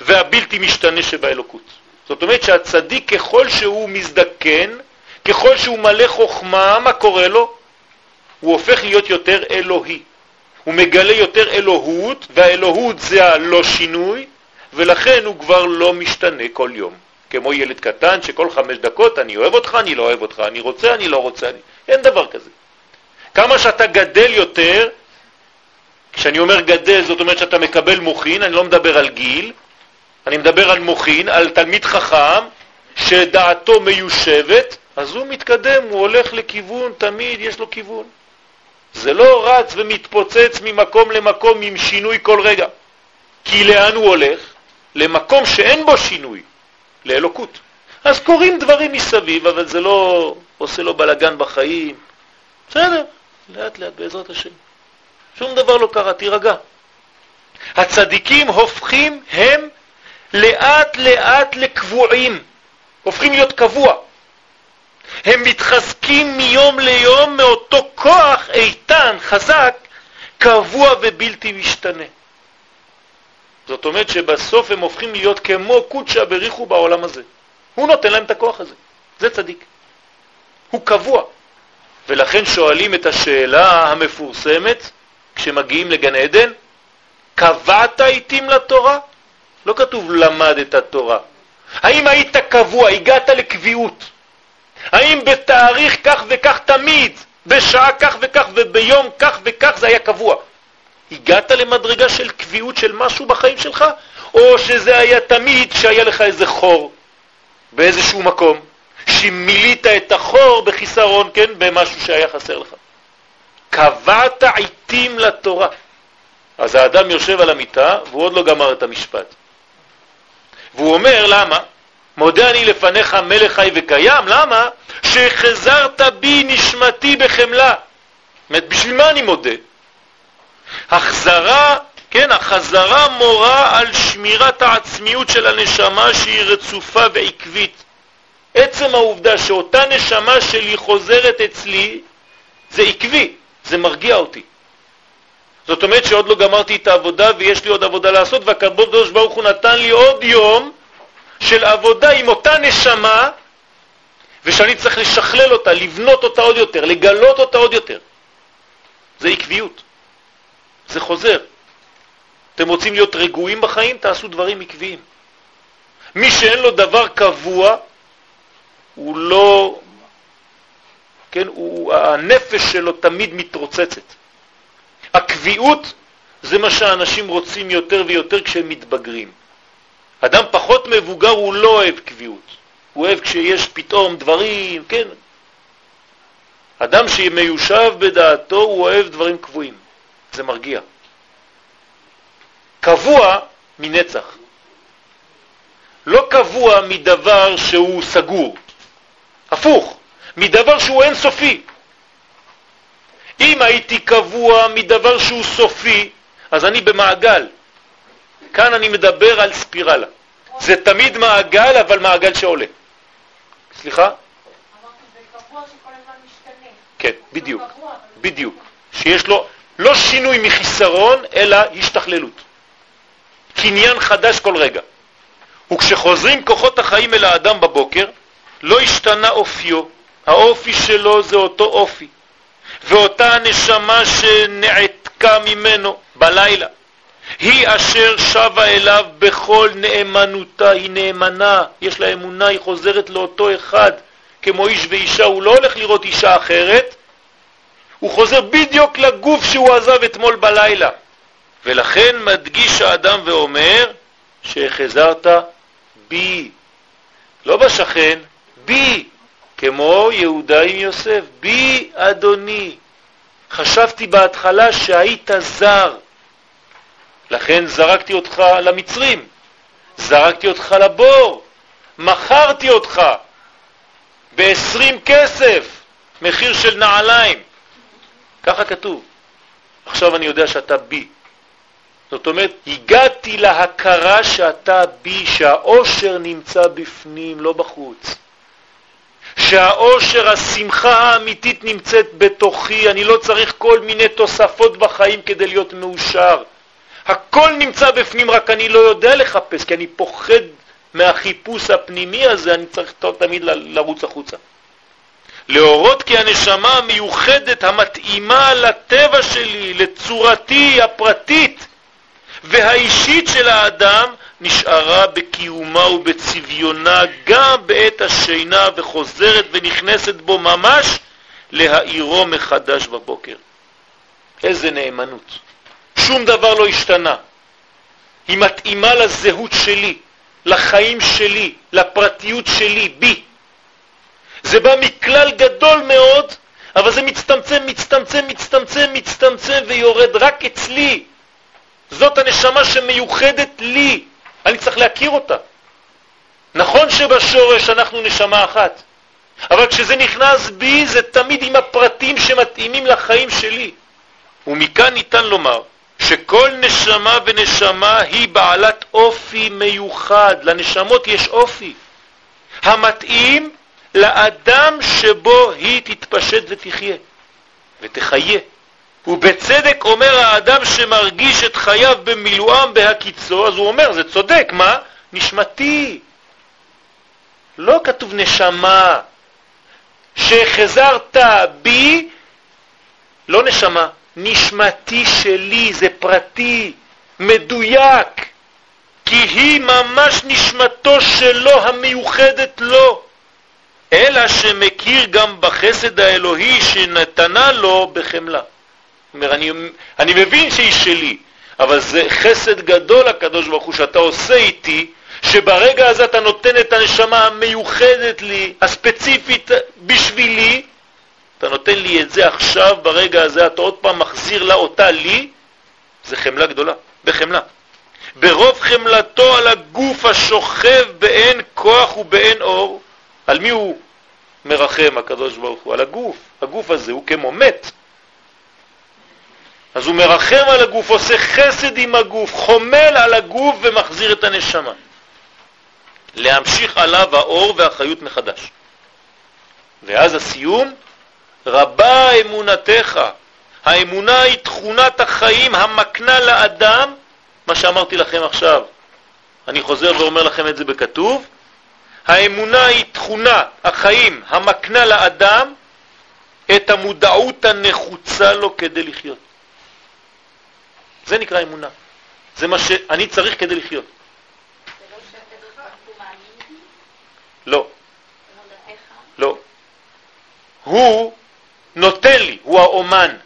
והבלתי משתנה שבאלוקות. זאת אומרת שהצדיק ככל שהוא מזדקן, ככל שהוא מלא חוכמה, מה קורה לו? הוא הופך להיות יותר אלוהי. הוא מגלה יותר אלוהות, והאלוהות זה הלא שינוי, ולכן הוא כבר לא משתנה כל יום. כמו ילד קטן שכל חמש דקות אני אוהב אותך, אני לא אוהב אותך, אני רוצה, אני לא רוצה, אני... אין דבר כזה. כמה שאתה גדל יותר, כשאני אומר גדל זאת אומרת שאתה מקבל מוכין, אני לא מדבר על גיל, אני מדבר על מוכין, על תלמיד חכם שדעתו מיושבת, אז הוא מתקדם, הוא הולך לכיוון, תמיד יש לו כיוון. זה לא רץ ומתפוצץ ממקום למקום עם שינוי כל רגע. כי לאן הוא הולך? למקום שאין בו שינוי, לאלוקות. אז קורים דברים מסביב, אבל זה לא עושה לו בלגן בחיים. בסדר, לאט לאט בעזרת השם. שום דבר לא קרה, תירגע. הצדיקים הופכים הם לאט לאט לקבועים, הופכים להיות קבוע. הם מתחזקים מיום ליום מאותו כוח איתן, חזק, קבוע ובלתי משתנה. זאת אומרת שבסוף הם הופכים להיות כמו קודשה בריחו בעולם הזה. הוא נותן להם את הכוח הזה. זה צדיק. הוא קבוע. ולכן שואלים את השאלה המפורסמת כשמגיעים לגן עדן, קבעת עיתים לתורה? לא כתוב למד את התורה. האם היית קבוע, הגעת לקביעות? האם בתאריך כך וכך תמיד, בשעה כך וכך וביום כך וכך זה היה קבוע? הגעת למדרגה של קביעות של משהו בחיים שלך, או שזה היה תמיד שהיה לך איזה חור באיזשהו מקום, שמילית את החור בחיסרון, כן, במשהו שהיה חסר לך. קבעת עיתים לתורה. אז האדם יושב על המיטה והוא עוד לא גמר את המשפט. והוא אומר, למה? מודה אני לפניך מלך חי וקיים, למה? שחזרת בי נשמתי בחמלה. זאת בשביל מה אני מודה? החזרה, כן, החזרה מורה על שמירת העצמיות של הנשמה שהיא רצופה ועקבית. עצם העובדה שאותה נשמה שלי חוזרת אצלי, זה עקבי, זה מרגיע אותי. זאת אומרת שעוד לא גמרתי את העבודה ויש לי עוד עבודה לעשות, והקדוש ברוך הוא נתן לי עוד יום של עבודה עם אותה נשמה, ושאני צריך לשכלל אותה, לבנות אותה עוד יותר, לגלות אותה עוד יותר. זה עקביות. זה חוזר. אתם רוצים להיות רגועים בחיים? תעשו דברים עקביים. מי שאין לו דבר קבוע, הוא לא, כן, הוא, הנפש שלו תמיד מתרוצצת. הקביעות זה מה שאנשים רוצים יותר ויותר כשהם מתבגרים. אדם פחות מבוגר הוא לא אוהב קביעות, הוא אוהב כשיש פתאום דברים, כן. אדם שמיושב בדעתו הוא אוהב דברים קבועים, זה מרגיע. קבוע מנצח. לא קבוע מדבר שהוא סגור, הפוך, מדבר שהוא אינסופי. אם הייתי קבוע מדבר שהוא סופי, אז אני במעגל. כאן אני מדבר על ספירלה. זה תמיד מעגל, אבל מעגל שעולה. סליחה? כן, בדיוק, בדיוק. שיש לו לא שינוי מחיסרון, אלא השתכללות. קניין חדש כל רגע. וכשחוזרים כוחות החיים אל האדם בבוקר, לא השתנה אופיו, האופי שלו זה אותו אופי. ואותה הנשמה שנעתקה ממנו בלילה, היא אשר שבה אליו בכל נאמנותה, היא נאמנה, יש לה אמונה, היא חוזרת לאותו אחד, כמו איש ואישה, הוא לא הולך לראות אישה אחרת, הוא חוזר בדיוק לגוף שהוא עזב אתמול בלילה. ולכן מדגיש האדם ואומר שהחזרת בי, לא בשכן, בי, כמו יהודה עם יוסף, בי אדוני. חשבתי בהתחלה שהיית זר, לכן זרקתי אותך למצרים, זרקתי אותך לבור, מכרתי אותך ב-20 כסף, מחיר של נעליים. ככה כתוב. עכשיו אני יודע שאתה בי. זאת אומרת, הגעתי להכרה שאתה בי, שהאושר נמצא בפנים, לא בחוץ. שהאושר, השמחה האמיתית נמצאת בתוכי, אני לא צריך כל מיני תוספות בחיים כדי להיות מאושר. הכל נמצא בפנים, רק אני לא יודע לחפש, כי אני פוחד מהחיפוש הפנימי הזה, אני צריך תמיד לרוץ החוצה. להורות כי הנשמה המיוחדת המתאימה לטבע שלי, לצורתי הפרטית והאישית של האדם, נשארה בקיומה ובצביונה גם בעת השינה וחוזרת ונכנסת בו ממש להאירו מחדש בבוקר. איזה נאמנות. שום דבר לא השתנה. היא מתאימה לזהות שלי, לחיים שלי, לפרטיות שלי, בי. זה בא מכלל גדול מאוד, אבל זה מצטמצם, מצטמצם, מצטמצם, מצטמצם ויורד רק אצלי. זאת הנשמה שמיוחדת לי. אני צריך להכיר אותה. נכון שבשורש אנחנו נשמה אחת, אבל כשזה נכנס בי זה תמיד עם הפרטים שמתאימים לחיים שלי. ומכאן ניתן לומר שכל נשמה ונשמה היא בעלת אופי מיוחד, לנשמות יש אופי המתאים לאדם שבו היא תתפשט ותחיה ותחיה. ובצדק אומר האדם שמרגיש את חייו במילואם בהקיצו, אז הוא אומר, זה צודק, מה? נשמתי. לא כתוב נשמה. שחזרת בי, לא נשמה, נשמתי שלי, זה פרטי, מדויק, כי היא ממש נשמתו שלו המיוחדת לו, אלא שמכיר גם בחסד האלוהי שנתנה לו בחמלה. אומר, אני, אני מבין שהיא שלי, אבל זה חסד גדול הקדוש ברוך הוא שאתה עושה איתי, שברגע הזה אתה נותן את הנשמה המיוחדת לי, הספציפית בשבילי, אתה נותן לי את זה עכשיו, ברגע הזה אתה עוד פעם מחזיר לה אותה לי, זה חמלה גדולה, בחמלה. ברוב חמלתו על הגוף השוכב באין כוח ובאין אור, על מי הוא מרחם הקדוש ברוך הוא? על הגוף. הגוף הזה הוא כמו מת. אז הוא מרחם על הגוף, עושה חסד עם הגוף, חומל על הגוף ומחזיר את הנשמה. להמשיך עליו האור והחיות מחדש. ואז הסיום, רבה אמונתך. האמונה היא תכונת החיים המקנה לאדם, מה שאמרתי לכם עכשיו. אני חוזר ואומר לכם את זה בכתוב. האמונה היא תכונה, החיים, המקנה לאדם את המודעות הנחוצה לו כדי לחיות. זה נקרא אמונה. זה מה שאני צריך כדי לחיות. לא. לא. הוא נותן לי, הוא האומן,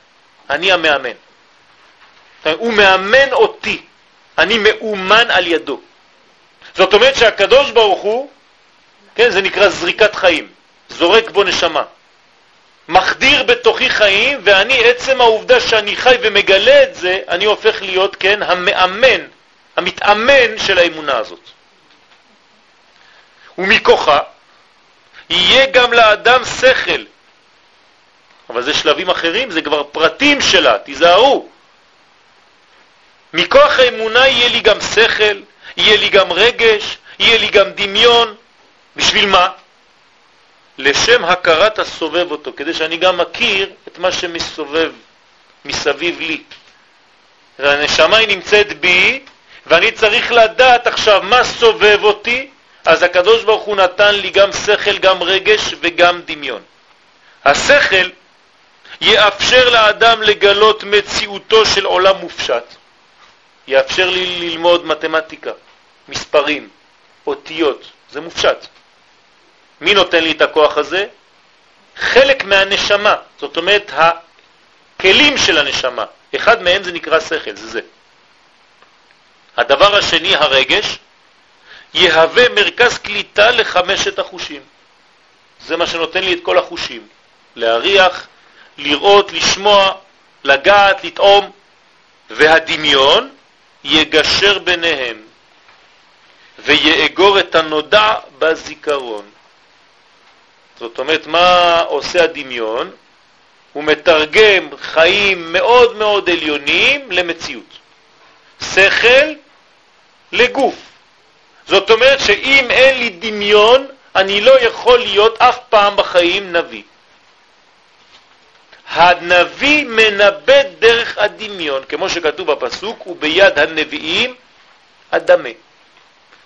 אני המאמן. הוא מאמן אותי, אני מאומן על ידו. זאת אומרת שהקדוש ברוך הוא, כן, זה נקרא זריקת חיים, זורק בו נשמה. מחדיר בתוכי חיים, ואני, עצם העובדה שאני חי ומגלה את זה, אני הופך להיות, כן, המאמן, המתאמן של האמונה הזאת. ומכוחה יהיה גם לאדם שכל. אבל זה שלבים אחרים, זה כבר פרטים שלה, תיזהרו. מכוח האמונה יהיה לי גם שכל, יהיה לי גם רגש, יהיה לי גם דמיון. בשביל מה? לשם הכרת הסובב אותו, כדי שאני גם מכיר את מה שמסובב מסביב לי. והנשמה היא נמצאת בי, ואני צריך לדעת עכשיו מה סובב אותי, אז הקדוש ברוך הוא נתן לי גם שכל, גם רגש וגם דמיון. השכל יאפשר לאדם לגלות מציאותו של עולם מופשט. יאפשר לי ללמוד מתמטיקה, מספרים, אותיות, זה מופשט. מי נותן לי את הכוח הזה? חלק מהנשמה, זאת אומרת הכלים של הנשמה. אחד מהם זה נקרא שכל, זה זה. הדבר השני, הרגש, יהווה מרכז קליטה לחמשת החושים. זה מה שנותן לי את כל החושים. להריח, לראות, לשמוע, לגעת, לטעום, והדמיון יגשר ביניהם ויאגור את הנודע בזיכרון. זאת אומרת, מה עושה הדמיון? הוא מתרגם חיים מאוד מאוד עליונים למציאות. שכל לגוף. זאת אומרת שאם אין לי דמיון, אני לא יכול להיות אף פעם בחיים נביא. הנביא מנבא דרך הדמיון, כמו שכתוב בפסוק, וביד הנביאים אדמה.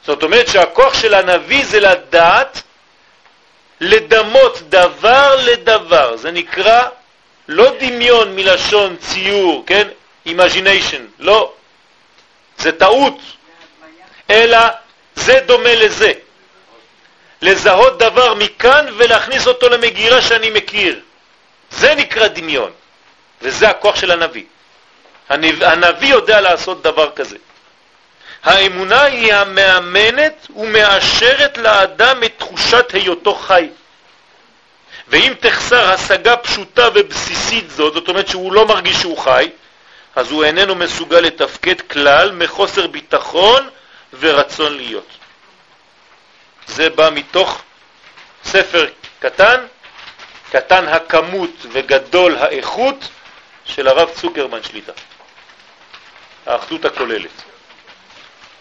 זאת אומרת שהכוח של הנביא זה לדעת לדמות דבר לדבר. זה נקרא לא דמיון מלשון ציור, כן? imagination, לא. זה טעות. אלא זה דומה לזה. לזהות דבר מכאן ולהכניס אותו למגירה שאני מכיר. זה נקרא דמיון, וזה הכוח של הנביא. הנביא יודע לעשות דבר כזה. האמונה היא המאמנת ומאשרת לאדם את תחושת היותו חי. ואם תחסר השגה פשוטה ובסיסית זאת, זאת אומרת שהוא לא מרגיש שהוא חי, אז הוא איננו מסוגל לתפקד כלל מחוסר ביטחון ורצון להיות. זה בא מתוך ספר קטן, קטן הכמות וגדול האיכות של הרב צוקרמן שליטה, האחדות הכוללת.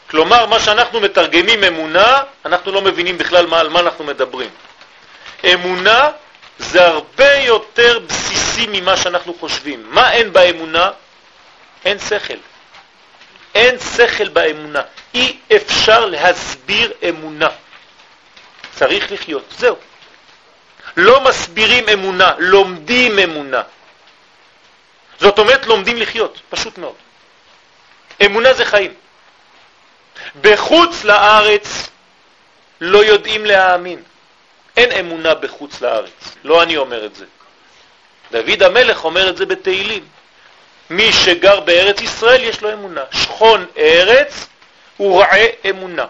כלומר, מה שאנחנו מתרגמים אמונה, אנחנו לא מבינים בכלל מה, על מה אנחנו מדברים. אמונה זה הרבה יותר בסיסי ממה שאנחנו חושבים. מה אין באמונה? אין שכל. אין שכל באמונה. אי אפשר להסביר אמונה. צריך לחיות. זהו. לא מסבירים אמונה, לומדים אמונה. זאת אומרת, לומדים לחיות, פשוט מאוד. אמונה זה חיים. בחוץ לארץ לא יודעים להאמין. אין אמונה בחוץ לארץ, לא אני אומר את זה. דוד המלך אומר את זה בתהילים. מי שגר בארץ ישראל יש לו אמונה. שכון ארץ ורעה אמונה.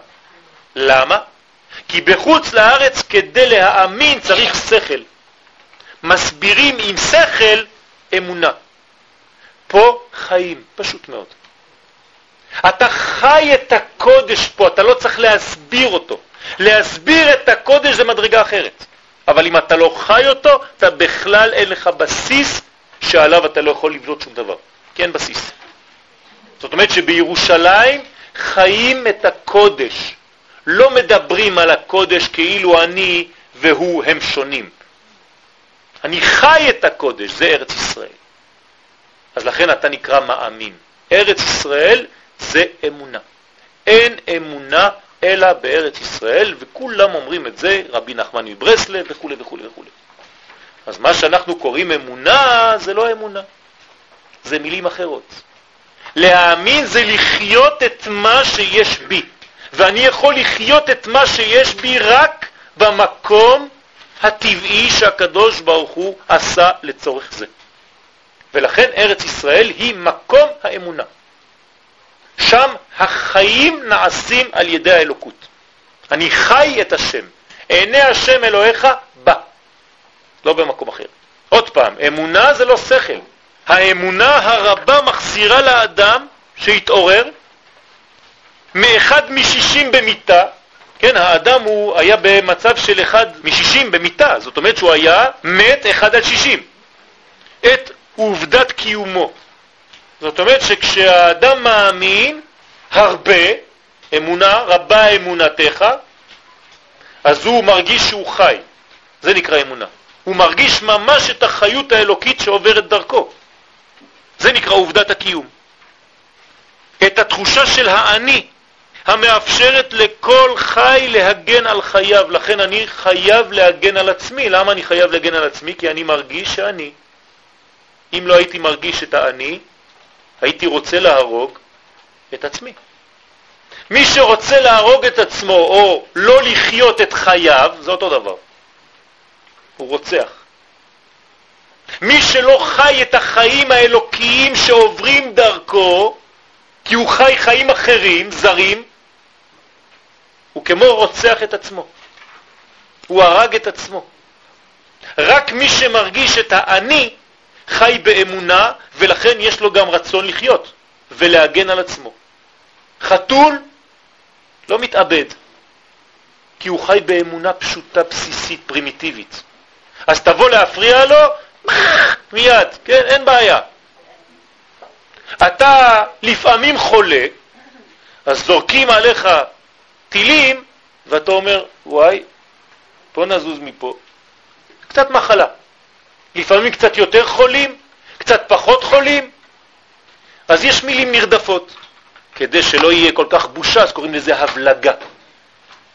למה? כי בחוץ לארץ כדי להאמין צריך שכל. מסבירים עם שכל אמונה. פה חיים, פשוט מאוד. אתה חי את הקודש פה, אתה לא צריך להסביר אותו. להסביר את הקודש זה מדרגה אחרת. אבל אם אתה לא חי אותו, אתה בכלל אין לך בסיס שעליו אתה לא יכול לבנות שום דבר. כי אין בסיס. זאת אומרת שבירושלים חיים את הקודש. לא מדברים על הקודש כאילו אני והוא הם שונים. אני חי את הקודש, זה ארץ ישראל. אז לכן אתה נקרא מאמין. ארץ ישראל זה אמונה. אין אמונה אלא בארץ ישראל, וכולם אומרים את זה, רבי נחמן מברסלב וכו' וכו' וכו'. אז מה שאנחנו קוראים אמונה זה לא אמונה, זה מילים אחרות. להאמין זה לחיות את מה שיש בי, ואני יכול לחיות את מה שיש בי רק במקום הטבעי שהקדוש ברוך הוא עשה לצורך זה. ולכן ארץ ישראל היא מקום האמונה. שם החיים נעשים על ידי האלוקות. אני חי את השם. עיני השם אלוהיך בא, לא במקום אחר. עוד פעם, אמונה זה לא שכל. האמונה הרבה מחזירה לאדם שהתעורר מאחד משישים במיטה, כן, האדם הוא היה במצב של אחד משישים במיטה, זאת אומרת שהוא היה מת אחד על שישים. את עובדת קיומו. זאת אומרת שכשהאדם מאמין הרבה, אמונה, רבה אמונתך, אז הוא מרגיש שהוא חי. זה נקרא אמונה. הוא מרגיש ממש את החיות האלוקית שעוברת דרכו. זה נקרא עובדת הקיום. את התחושה של האני, המאפשרת לכל חי להגן על חייו. לכן אני חייב להגן על עצמי. למה אני חייב להגן על עצמי? כי אני מרגיש שאני. אם לא הייתי מרגיש את האני, הייתי רוצה להרוג את עצמי. מי שרוצה להרוג את עצמו או לא לחיות את חייו, זה אותו דבר. הוא רוצח. מי שלא חי את החיים האלוקיים שעוברים דרכו, כי הוא חי חיים אחרים, זרים, הוא כמו רוצח את עצמו. הוא הרג את עצמו. רק מי שמרגיש את האני חי באמונה, ולכן יש לו גם רצון לחיות ולהגן על עצמו. חתול לא מתאבד, כי הוא חי באמונה פשוטה, בסיסית, פרימיטיבית. אז תבוא להפריע לו, מיד, כן, אין בעיה. אתה לפעמים חולה, אז זורקים עליך טילים, ואתה אומר, וואי, בוא נזוז מפה. קצת מחלה. לפעמים קצת יותר חולים, קצת פחות חולים, אז יש מילים נרדפות. כדי שלא יהיה כל כך בושה, אז קוראים לזה הבלגה.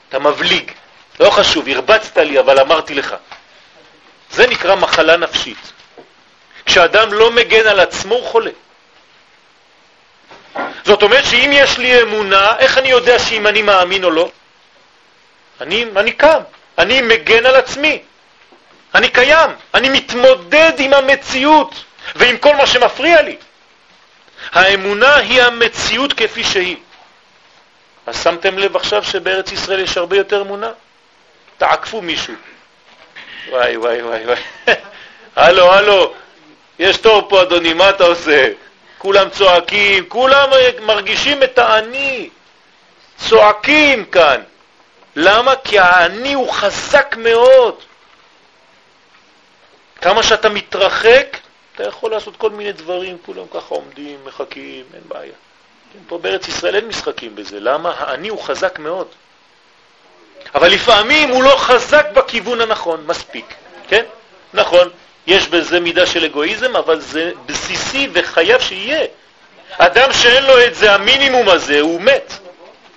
אתה מבליג. לא חשוב, הרבצת לי, אבל אמרתי לך. זה נקרא מחלה נפשית. כשאדם לא מגן על עצמו, הוא חולה. זאת אומרת שאם יש לי אמונה, איך אני יודע שאם אני מאמין או לא? אני, אני קם, אני מגן על עצמי. אני קיים, אני מתמודד עם המציאות ועם כל מה שמפריע לי. האמונה היא המציאות כפי שהיא. אז שמתם לב עכשיו שבארץ ישראל יש הרבה יותר אמונה? תעקפו מישהו. וואי, וואי, וואי, וואי. הלו, הלו, יש תור פה, אדוני, מה אתה עושה? כולם צועקים, כולם מרגישים את האני. צועקים כאן. למה? כי האני הוא חזק מאוד. כמה שאתה מתרחק, אתה יכול לעשות כל מיני דברים, כולם ככה עומדים, מחכים, אין בעיה. כן, פה בארץ ישראל אין משחקים בזה. למה? האני הוא חזק מאוד. אבל לפעמים הוא לא חזק בכיוון הנכון, מספיק, כן? נכון, יש בזה מידה של אגואיזם, אבל זה בסיסי וחייב שיהיה. אדם שאין לו את זה, המינימום הזה, הוא מת.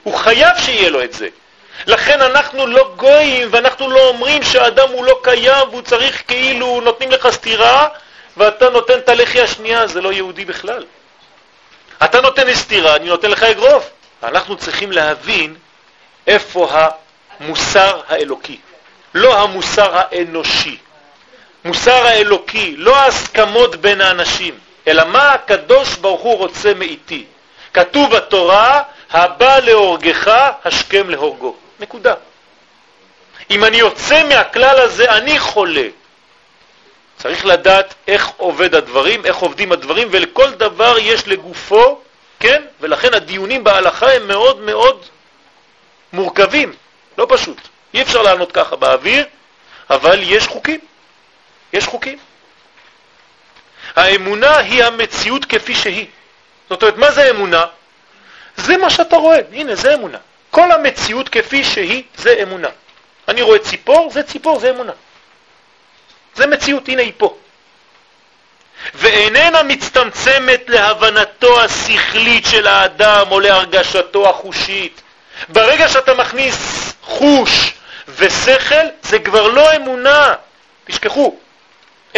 הוא חייב שיהיה לו את זה. לכן אנחנו לא גויים ואנחנו לא אומרים שהאדם הוא לא קיים והוא צריך כאילו, נותנים לך סתירה ואתה נותן את הלחי השנייה, זה לא יהודי בכלל. אתה נותן לי סתירה, אני נותן לך אגרוף. אנחנו צריכים להבין איפה המוסר האלוקי, לא המוסר האנושי. מוסר האלוקי, לא ההסכמות בין האנשים, אלא מה הקדוש ברוך הוא רוצה מאיתי. כתוב בתורה, הבא להורגך, השכם להורגו. נקודה. אם אני יוצא מהכלל הזה, אני חולה. צריך לדעת איך עובד הדברים, איך עובדים הדברים, ולכל דבר יש לגופו, כן? ולכן הדיונים בהלכה הם מאוד מאוד מורכבים, לא פשוט. אי אפשר לענות ככה באוויר, אבל יש חוקים. יש חוקים. האמונה היא המציאות כפי שהיא. זאת אומרת, מה זה אמונה? זה מה שאתה רואה, הנה, זה אמונה. כל המציאות כפי שהיא, זה אמונה. אני רואה ציפור, זה ציפור, זה אמונה. זה מציאות, הנה היא פה. ואיננה מצטמצמת להבנתו השכלית של האדם או להרגשתו החושית. ברגע שאתה מכניס חוש ושכל, זה כבר לא אמונה. תשכחו,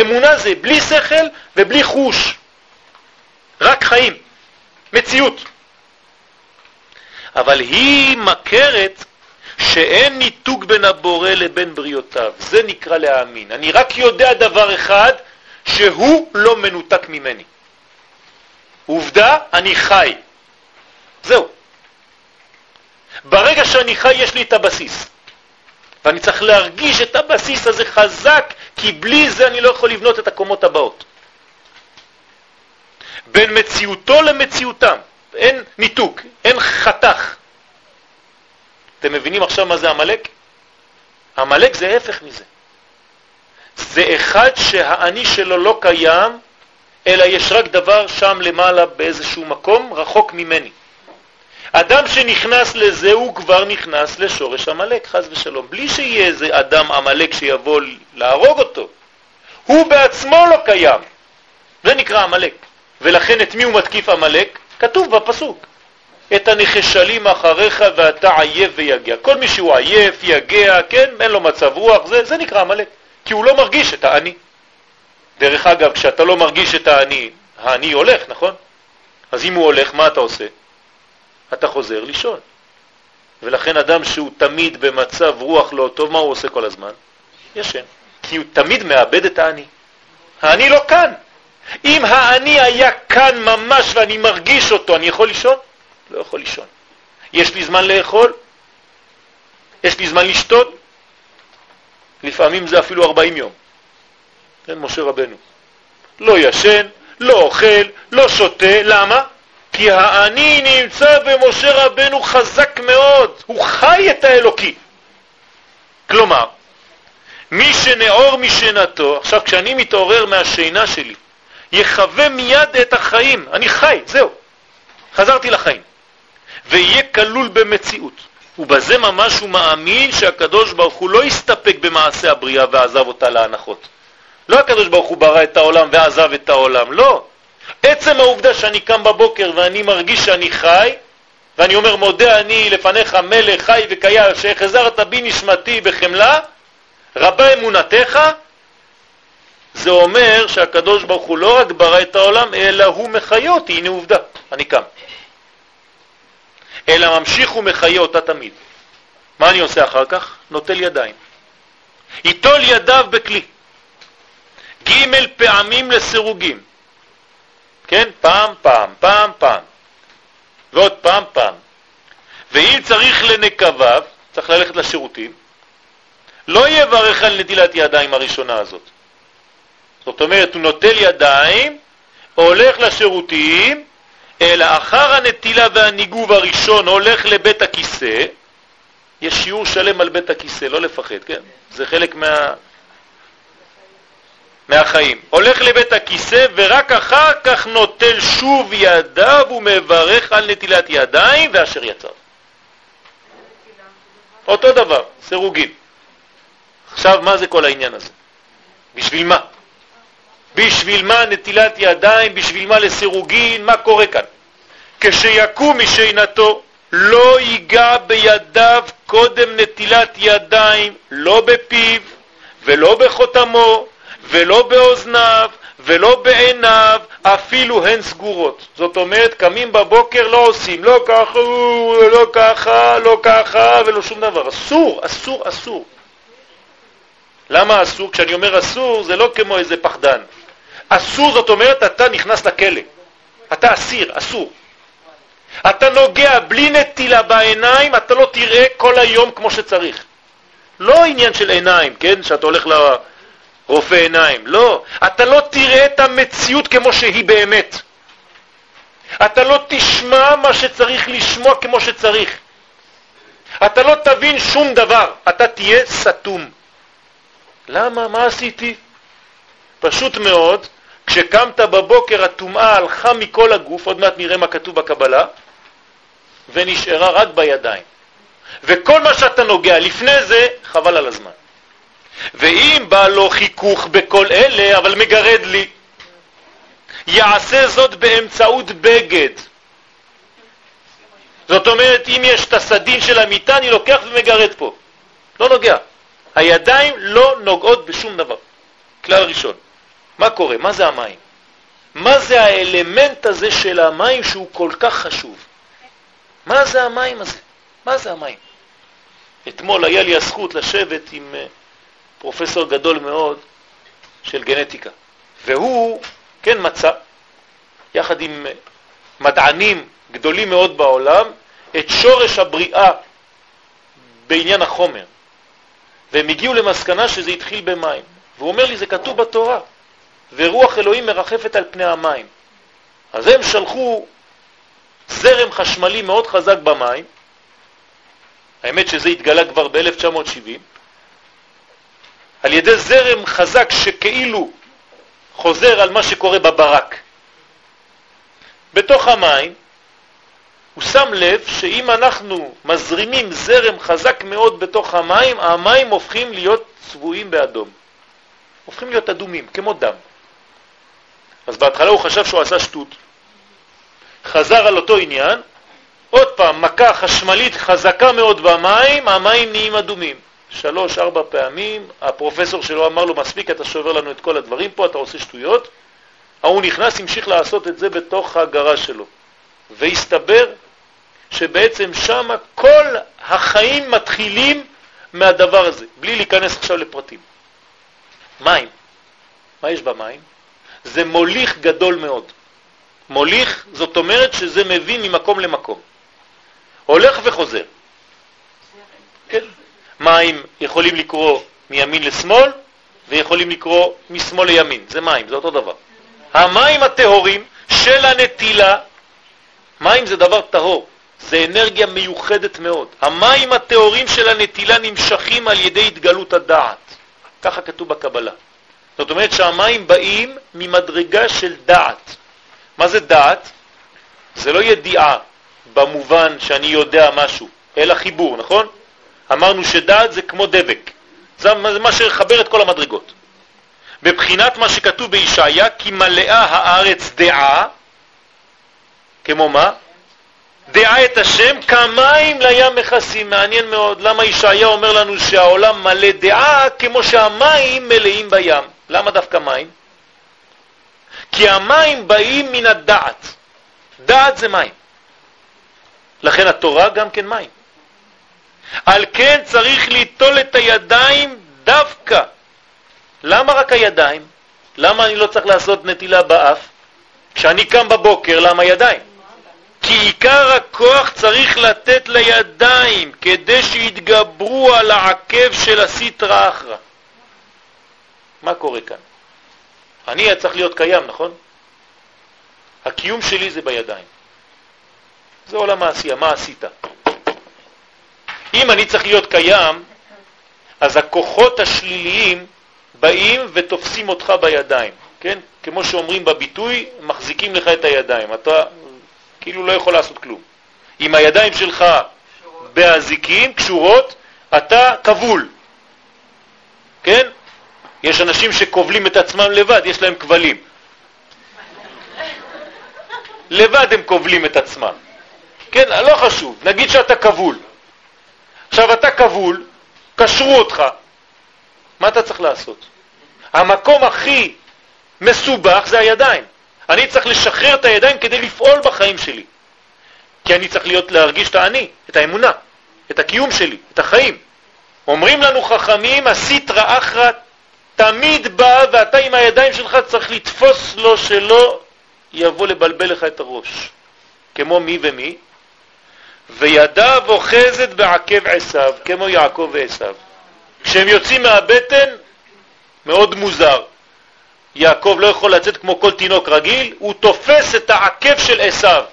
אמונה זה בלי שכל ובלי חוש, רק חיים, מציאות. אבל היא מכרת שאין ניתוק בין הבורא לבין בריאותיו. זה נקרא להאמין. אני רק יודע דבר אחד, שהוא לא מנותק ממני. עובדה, אני חי. זהו. ברגע שאני חי יש לי את הבסיס. ואני צריך להרגיש את הבסיס הזה חזק, כי בלי זה אני לא יכול לבנות את הקומות הבאות. בין מציאותו למציאותם, אין ניתוק, אין חתך. אתם מבינים עכשיו מה זה המלאק? המלאק זה ההפך מזה. זה אחד שהאני שלו לא קיים, אלא יש רק דבר שם למעלה באיזשהו מקום רחוק ממני. אדם שנכנס לזה הוא כבר נכנס לשורש המלאק, חז ושלום, בלי שיהיה איזה אדם המלאק שיבוא להרוג אותו. הוא בעצמו לא קיים. זה נקרא המלאק. ולכן את מי הוא מתקיף המלאק? כתוב בפסוק. את הנחשלים אחריך ואתה עייף ויגע. כל מי שהוא עייף, יגע, כן, אין לו מצב רוח, זה, זה נקרא המלאק. כי הוא לא מרגיש את האני. דרך אגב, כשאתה לא מרגיש את האני, האני הולך, נכון? אז אם הוא הולך, מה אתה עושה? אתה חוזר לישון. ולכן אדם שהוא תמיד במצב רוח לא טוב, מה הוא עושה כל הזמן? ישן. כי הוא תמיד מאבד את האני. האני לא כאן. אם האני היה כאן ממש ואני מרגיש אותו, אני יכול לישון? לא יכול לישון. יש לי זמן לאכול? יש לי זמן לשתות? לפעמים זה אפילו 40 יום. כן, משה רבנו. לא ישן, לא אוכל, לא שותה, למה? כי האני נמצא במשה רבנו חזק מאוד, הוא חי את האלוקי. כלומר, מי שנאור משנתו, עכשיו כשאני מתעורר מהשינה שלי, יחווה מיד את החיים, אני חי, זהו, חזרתי לחיים, ויהיה כלול במציאות. ובזה ממש הוא מאמין שהקדוש ברוך הוא לא הסתפק במעשה הבריאה ועזב אותה להנחות. לא הקדוש ברוך הוא ברא את העולם ועזב את העולם, לא. עצם העובדה שאני קם בבוקר ואני מרגיש שאני חי, ואני אומר מודה אני לפניך מלך חי וקיים, שהחזרת בי נשמתי בחמלה, רבה אמונתך, זה אומר שהקדוש ברוך הוא לא רק ברא את העולם, אלא הוא מחיה אותי, הנה עובדה, אני קם. אלא ממשיך ומחיה אותה תמיד. מה אני עושה אחר כך? נוטל ידיים. ייטול ידיו בכלי. ג' פעמים לסירוגים. כן? פעם, פעם, פעם, פעם. ועוד פעם, פעם. ואם צריך לנקביו, צריך ללכת לשירותים, לא יברך על נטילת ידיים הראשונה הזאת. זאת אומרת, הוא נוטל ידיים, הולך לשירותים, אלא אחר הנטילה והניגוב הראשון הולך לבית הכיסא, יש שיעור שלם על בית הכיסא, לא לפחד, כן? זה חלק מה... מהחיים. הולך לבית הכיסא ורק אחר כך נוטל שוב ידיו ומברך על נטילת ידיים ואשר יצר. אותו דבר, סירוגין. עכשיו, מה זה כל העניין הזה? בשביל מה? בשביל מה נטילת ידיים? בשביל מה לסירוגין? מה קורה כאן? כשיקום משינתו לא ייגע בידיו קודם נטילת ידיים, לא בפיו ולא בחותמו ולא באוזניו ולא בעיניו, אפילו הן סגורות. זאת אומרת, קמים בבוקר, לא עושים, לא ככה, לא ככה, לא ככה ולא שום דבר. אסור, אסור, אסור. למה אסור? כשאני אומר אסור, זה לא כמו איזה פחדן. אסור זאת אומרת, אתה נכנס לכלא. אתה אסיר, אסור. אתה נוגע בלי נטילה בעיניים, אתה לא תראה כל היום כמו שצריך. לא עניין של עיניים, כן? שאתה הולך לרופא עיניים. לא. אתה לא תראה את המציאות כמו שהיא באמת. אתה לא תשמע מה שצריך לשמוע כמו שצריך. אתה לא תבין שום דבר, אתה תהיה סתום. למה? מה עשיתי? פשוט מאוד, כשקמת בבוקר הטומאה הלכה מכל הגוף, עוד מעט נראה מה כתוב בקבלה, ונשארה רק בידיים. וכל מה שאתה נוגע לפני זה, חבל על הזמן. ואם בא לו חיכוך בכל אלה, אבל מגרד לי, יעשה זאת באמצעות בגד. זאת אומרת, אם יש את הסדין של המיטה, אני לוקח ומגרד פה. לא נוגע. הידיים לא נוגעות בשום דבר. כלל ראשון. מה קורה? מה זה המים? מה זה האלמנט הזה של המים שהוא כל כך חשוב? מה זה המים הזה? מה זה המים? אתמול היה לי הזכות לשבת עם אה, פרופסור גדול מאוד של גנטיקה, והוא כן מצא, יחד עם מדענים גדולים מאוד בעולם, את שורש הבריאה בעניין החומר. והם הגיעו למסקנה שזה התחיל במים. והוא אומר לי, זה כתוב בתורה, ורוח אלוהים מרחפת על פני המים. אז הם שלחו זרם חשמלי מאוד חזק במים, האמת שזה התגלה כבר ב-1970, על ידי זרם חזק שכאילו חוזר על מה שקורה בברק. בתוך המים הוא שם לב שאם אנחנו מזרימים זרם חזק מאוד בתוך המים, המים הופכים להיות צבועים באדום. הופכים להיות אדומים, כמו דם. אז בהתחלה הוא חשב שהוא עשה שטות. חזר על אותו עניין, עוד פעם, מכה חשמלית חזקה מאוד במים, המים נהיים אדומים. שלוש, ארבע פעמים, הפרופסור שלו אמר לו, מספיק, אתה שובר לנו את כל הדברים פה, אתה עושה שטויות. ההוא נכנס, המשיך לעשות את זה בתוך הגרה שלו. והסתבר שבעצם שם כל החיים מתחילים מהדבר הזה, בלי להיכנס עכשיו לפרטים. מים. מה יש במים? זה מוליך גדול מאוד. מוליך, זאת אומרת שזה מביא ממקום למקום. הולך וחוזר. כן. מים יכולים לקרוא מימין לשמאל, ויכולים לקרוא משמאל לימין. זה מים, זה אותו דבר. המים הטהורים של הנטילה, מים זה דבר טהור. זה אנרגיה מיוחדת מאוד. המים הטהורים של הנטילה נמשכים על ידי התגלות הדעת. ככה כתוב בקבלה. זאת אומרת שהמים באים ממדרגה של דעת. מה זה דעת? זה לא ידיעה במובן שאני יודע משהו, אלא חיבור, נכון? אמרנו שדעת זה כמו דבק. זה מה שחבר את כל המדרגות. בבחינת מה שכתוב בישעיה, כי מלאה הארץ דעה, כמו מה? דעה את השם כמים לים מכסים. מעניין מאוד למה ישעיה אומר לנו שהעולם מלא דעה כמו שהמים מלאים בים. למה דווקא מים? כי המים באים מן הדעת. דעת זה מים. לכן התורה גם כן מים. על כן צריך ליטול את הידיים דווקא. למה רק הידיים? למה אני לא צריך לעשות נטילה באף? כשאני קם בבוקר, למה ידיים? כי עיקר הכוח צריך לתת לידיים כדי שיתגברו על העקב של הסיטרא אחרא. מה קורה כאן? אני צריך להיות קיים, נכון? הקיום שלי זה בידיים. זה עולם העשייה, מה עשית? אם אני צריך להיות קיים, אז הכוחות השליליים באים ותופסים אותך בידיים, כן? כמו שאומרים בביטוי, מחזיקים לך את הידיים. אתה כאילו לא יכול לעשות כלום. אם הידיים שלך באזיקים, קשורות, אתה כבול. כן? יש אנשים שכובלים את עצמם לבד, יש להם כבלים. לבד הם כובלים את עצמם. כן, לא חשוב, נגיד שאתה כבול. עכשיו אתה כבול, קשרו אותך, מה אתה צריך לעשות? המקום הכי מסובך זה הידיים. אני צריך לשחרר את הידיים כדי לפעול בחיים שלי. כי אני צריך להיות, להרגיש את האני, את האמונה, את הקיום שלי, את החיים. אומרים לנו חכמים, הסיטרא אחרא תמיד בא ואתה עם הידיים שלך צריך לתפוס לו שלא יבוא לבלבל לך את הראש. כמו מי ומי? וידיו אוחזת בעקב עשיו, כמו יעקב ועשיו. כשהם יוצאים מהבטן, מאוד מוזר. יעקב לא יכול לצאת כמו כל תינוק רגיל, הוא תופס את העקב של עשיו.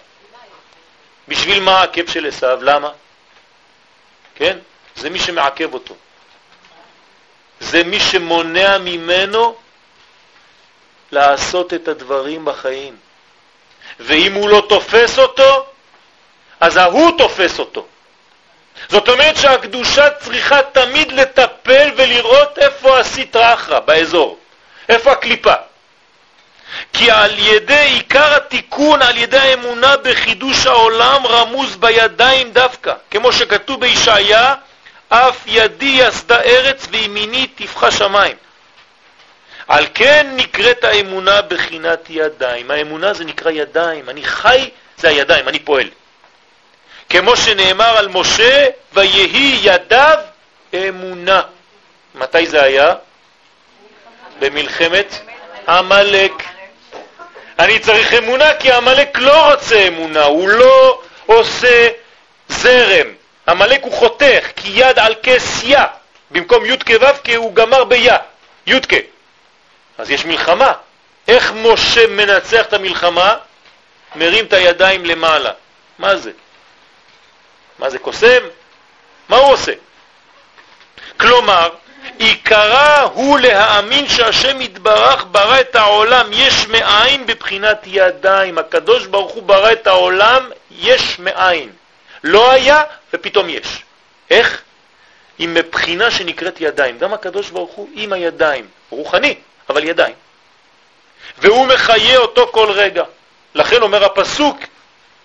בשביל מה העקב של עשיו? למה? כן? זה מי שמעכב אותו. זה מי שמונע ממנו לעשות את הדברים בחיים. ואם הוא לא תופס אותו, אז ההוא תופס אותו. זאת אומרת שהקדושה צריכה תמיד לטפל ולראות איפה הסטרא אחרא באזור, איפה הקליפה. כי על ידי עיקר התיקון, על ידי האמונה בחידוש העולם, רמוז בידיים דווקא, כמו שכתוב בישעיה, אף ידי יסדה ארץ וימיני תפחה שמיים. על כן נקראת האמונה בחינת ידיים. האמונה זה נקרא ידיים. אני חי, זה הידיים, אני פועל. כמו שנאמר על משה, ויהי ידיו אמונה. מתי זה היה? במלחמת עמלק. אני צריך אמונה כי עמלק לא רוצה אמונה, הוא לא עושה זרם. עמלק הוא חותך, כי יד על כס יא, במקום י' כו' כי הוא גמר ביה, י' כ'. אז יש מלחמה. איך משה מנצח את המלחמה? מרים את הידיים למעלה. מה זה? מה זה קוסם? מה הוא עושה? כלומר, עיקרה הוא להאמין שהשם יתברך ברא את העולם יש מאין בבחינת ידיים. הקדוש ברוך הוא ברא את העולם יש מאין. לא היה ופתאום יש. איך? עם מבחינה שנקראת ידיים. גם הקדוש ברוך הוא עם הידיים. רוחני, אבל ידיים. והוא מחיה אותו כל רגע. לכן אומר הפסוק,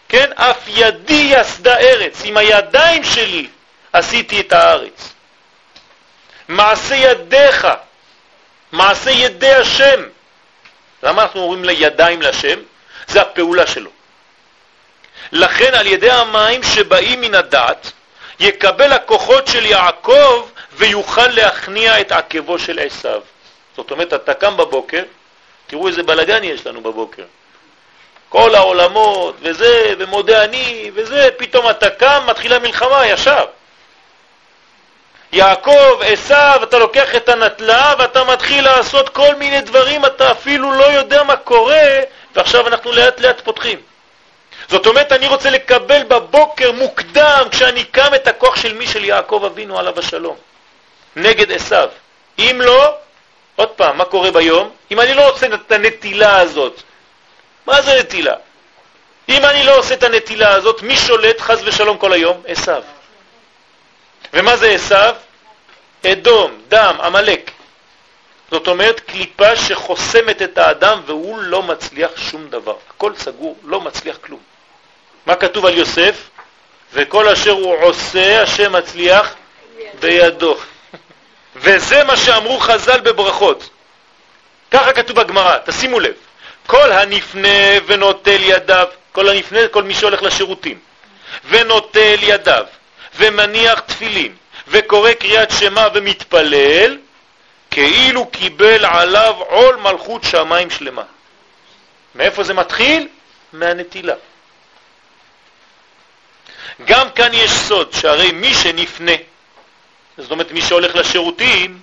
כן, אף ידי יסדה ארץ, עם הידיים שלי עשיתי את הארץ. מעשה ידיך, מעשה ידי השם. למה אנחנו אומרים לידיים לשם? זה הפעולה שלו. לכן על ידי המים שבאים מן הדת, יקבל הכוחות של יעקב ויוכל להכניע את עקבו של עשיו. זאת אומרת, אתה קם בבוקר, תראו איזה בלגן יש לנו בבוקר. כל העולמות, וזה, ומודה אני, וזה, פתאום אתה קם, מתחילה מלחמה ישר. יעקב, עשיו, אתה לוקח את הנטלה ואתה מתחיל לעשות כל מיני דברים, אתה אפילו לא יודע מה קורה, ועכשיו אנחנו לאט לאט פותחים. זאת אומרת, אני רוצה לקבל בבוקר מוקדם, כשאני קם, את הכוח של מי? של יעקב אבינו עליו השלום, נגד עשיו. אם לא, עוד פעם, מה קורה ביום? אם אני לא רוצה את הנטילה הזאת, מה זה נטילה? אם אני לא עושה את הנטילה הזאת, מי שולט חז ושלום כל היום? עשיו. ומה זה עשיו? אדום, דם, עמלק. זאת אומרת, קליפה שחוסמת את האדם והוא לא מצליח שום דבר. הכל סגור, לא מצליח כלום. מה כתוב על יוסף? וכל אשר הוא עושה, השם מצליח בידו. וזה מה שאמרו חז"ל בברכות. ככה כתוב בגמרא, תשימו לב. כל הנפנה ונוטל ידיו, כל הנפנה, כל מי שהולך לשירותים, ונוטל ידיו, ומניח תפילין, וקורא קריאת שמה ומתפלל, כאילו קיבל עליו עול מלכות שמיים שלמה. מאיפה זה מתחיל? מהנטילה. גם כאן יש סוד, שהרי מי שנפנה, זאת אומרת מי שהולך לשירותים,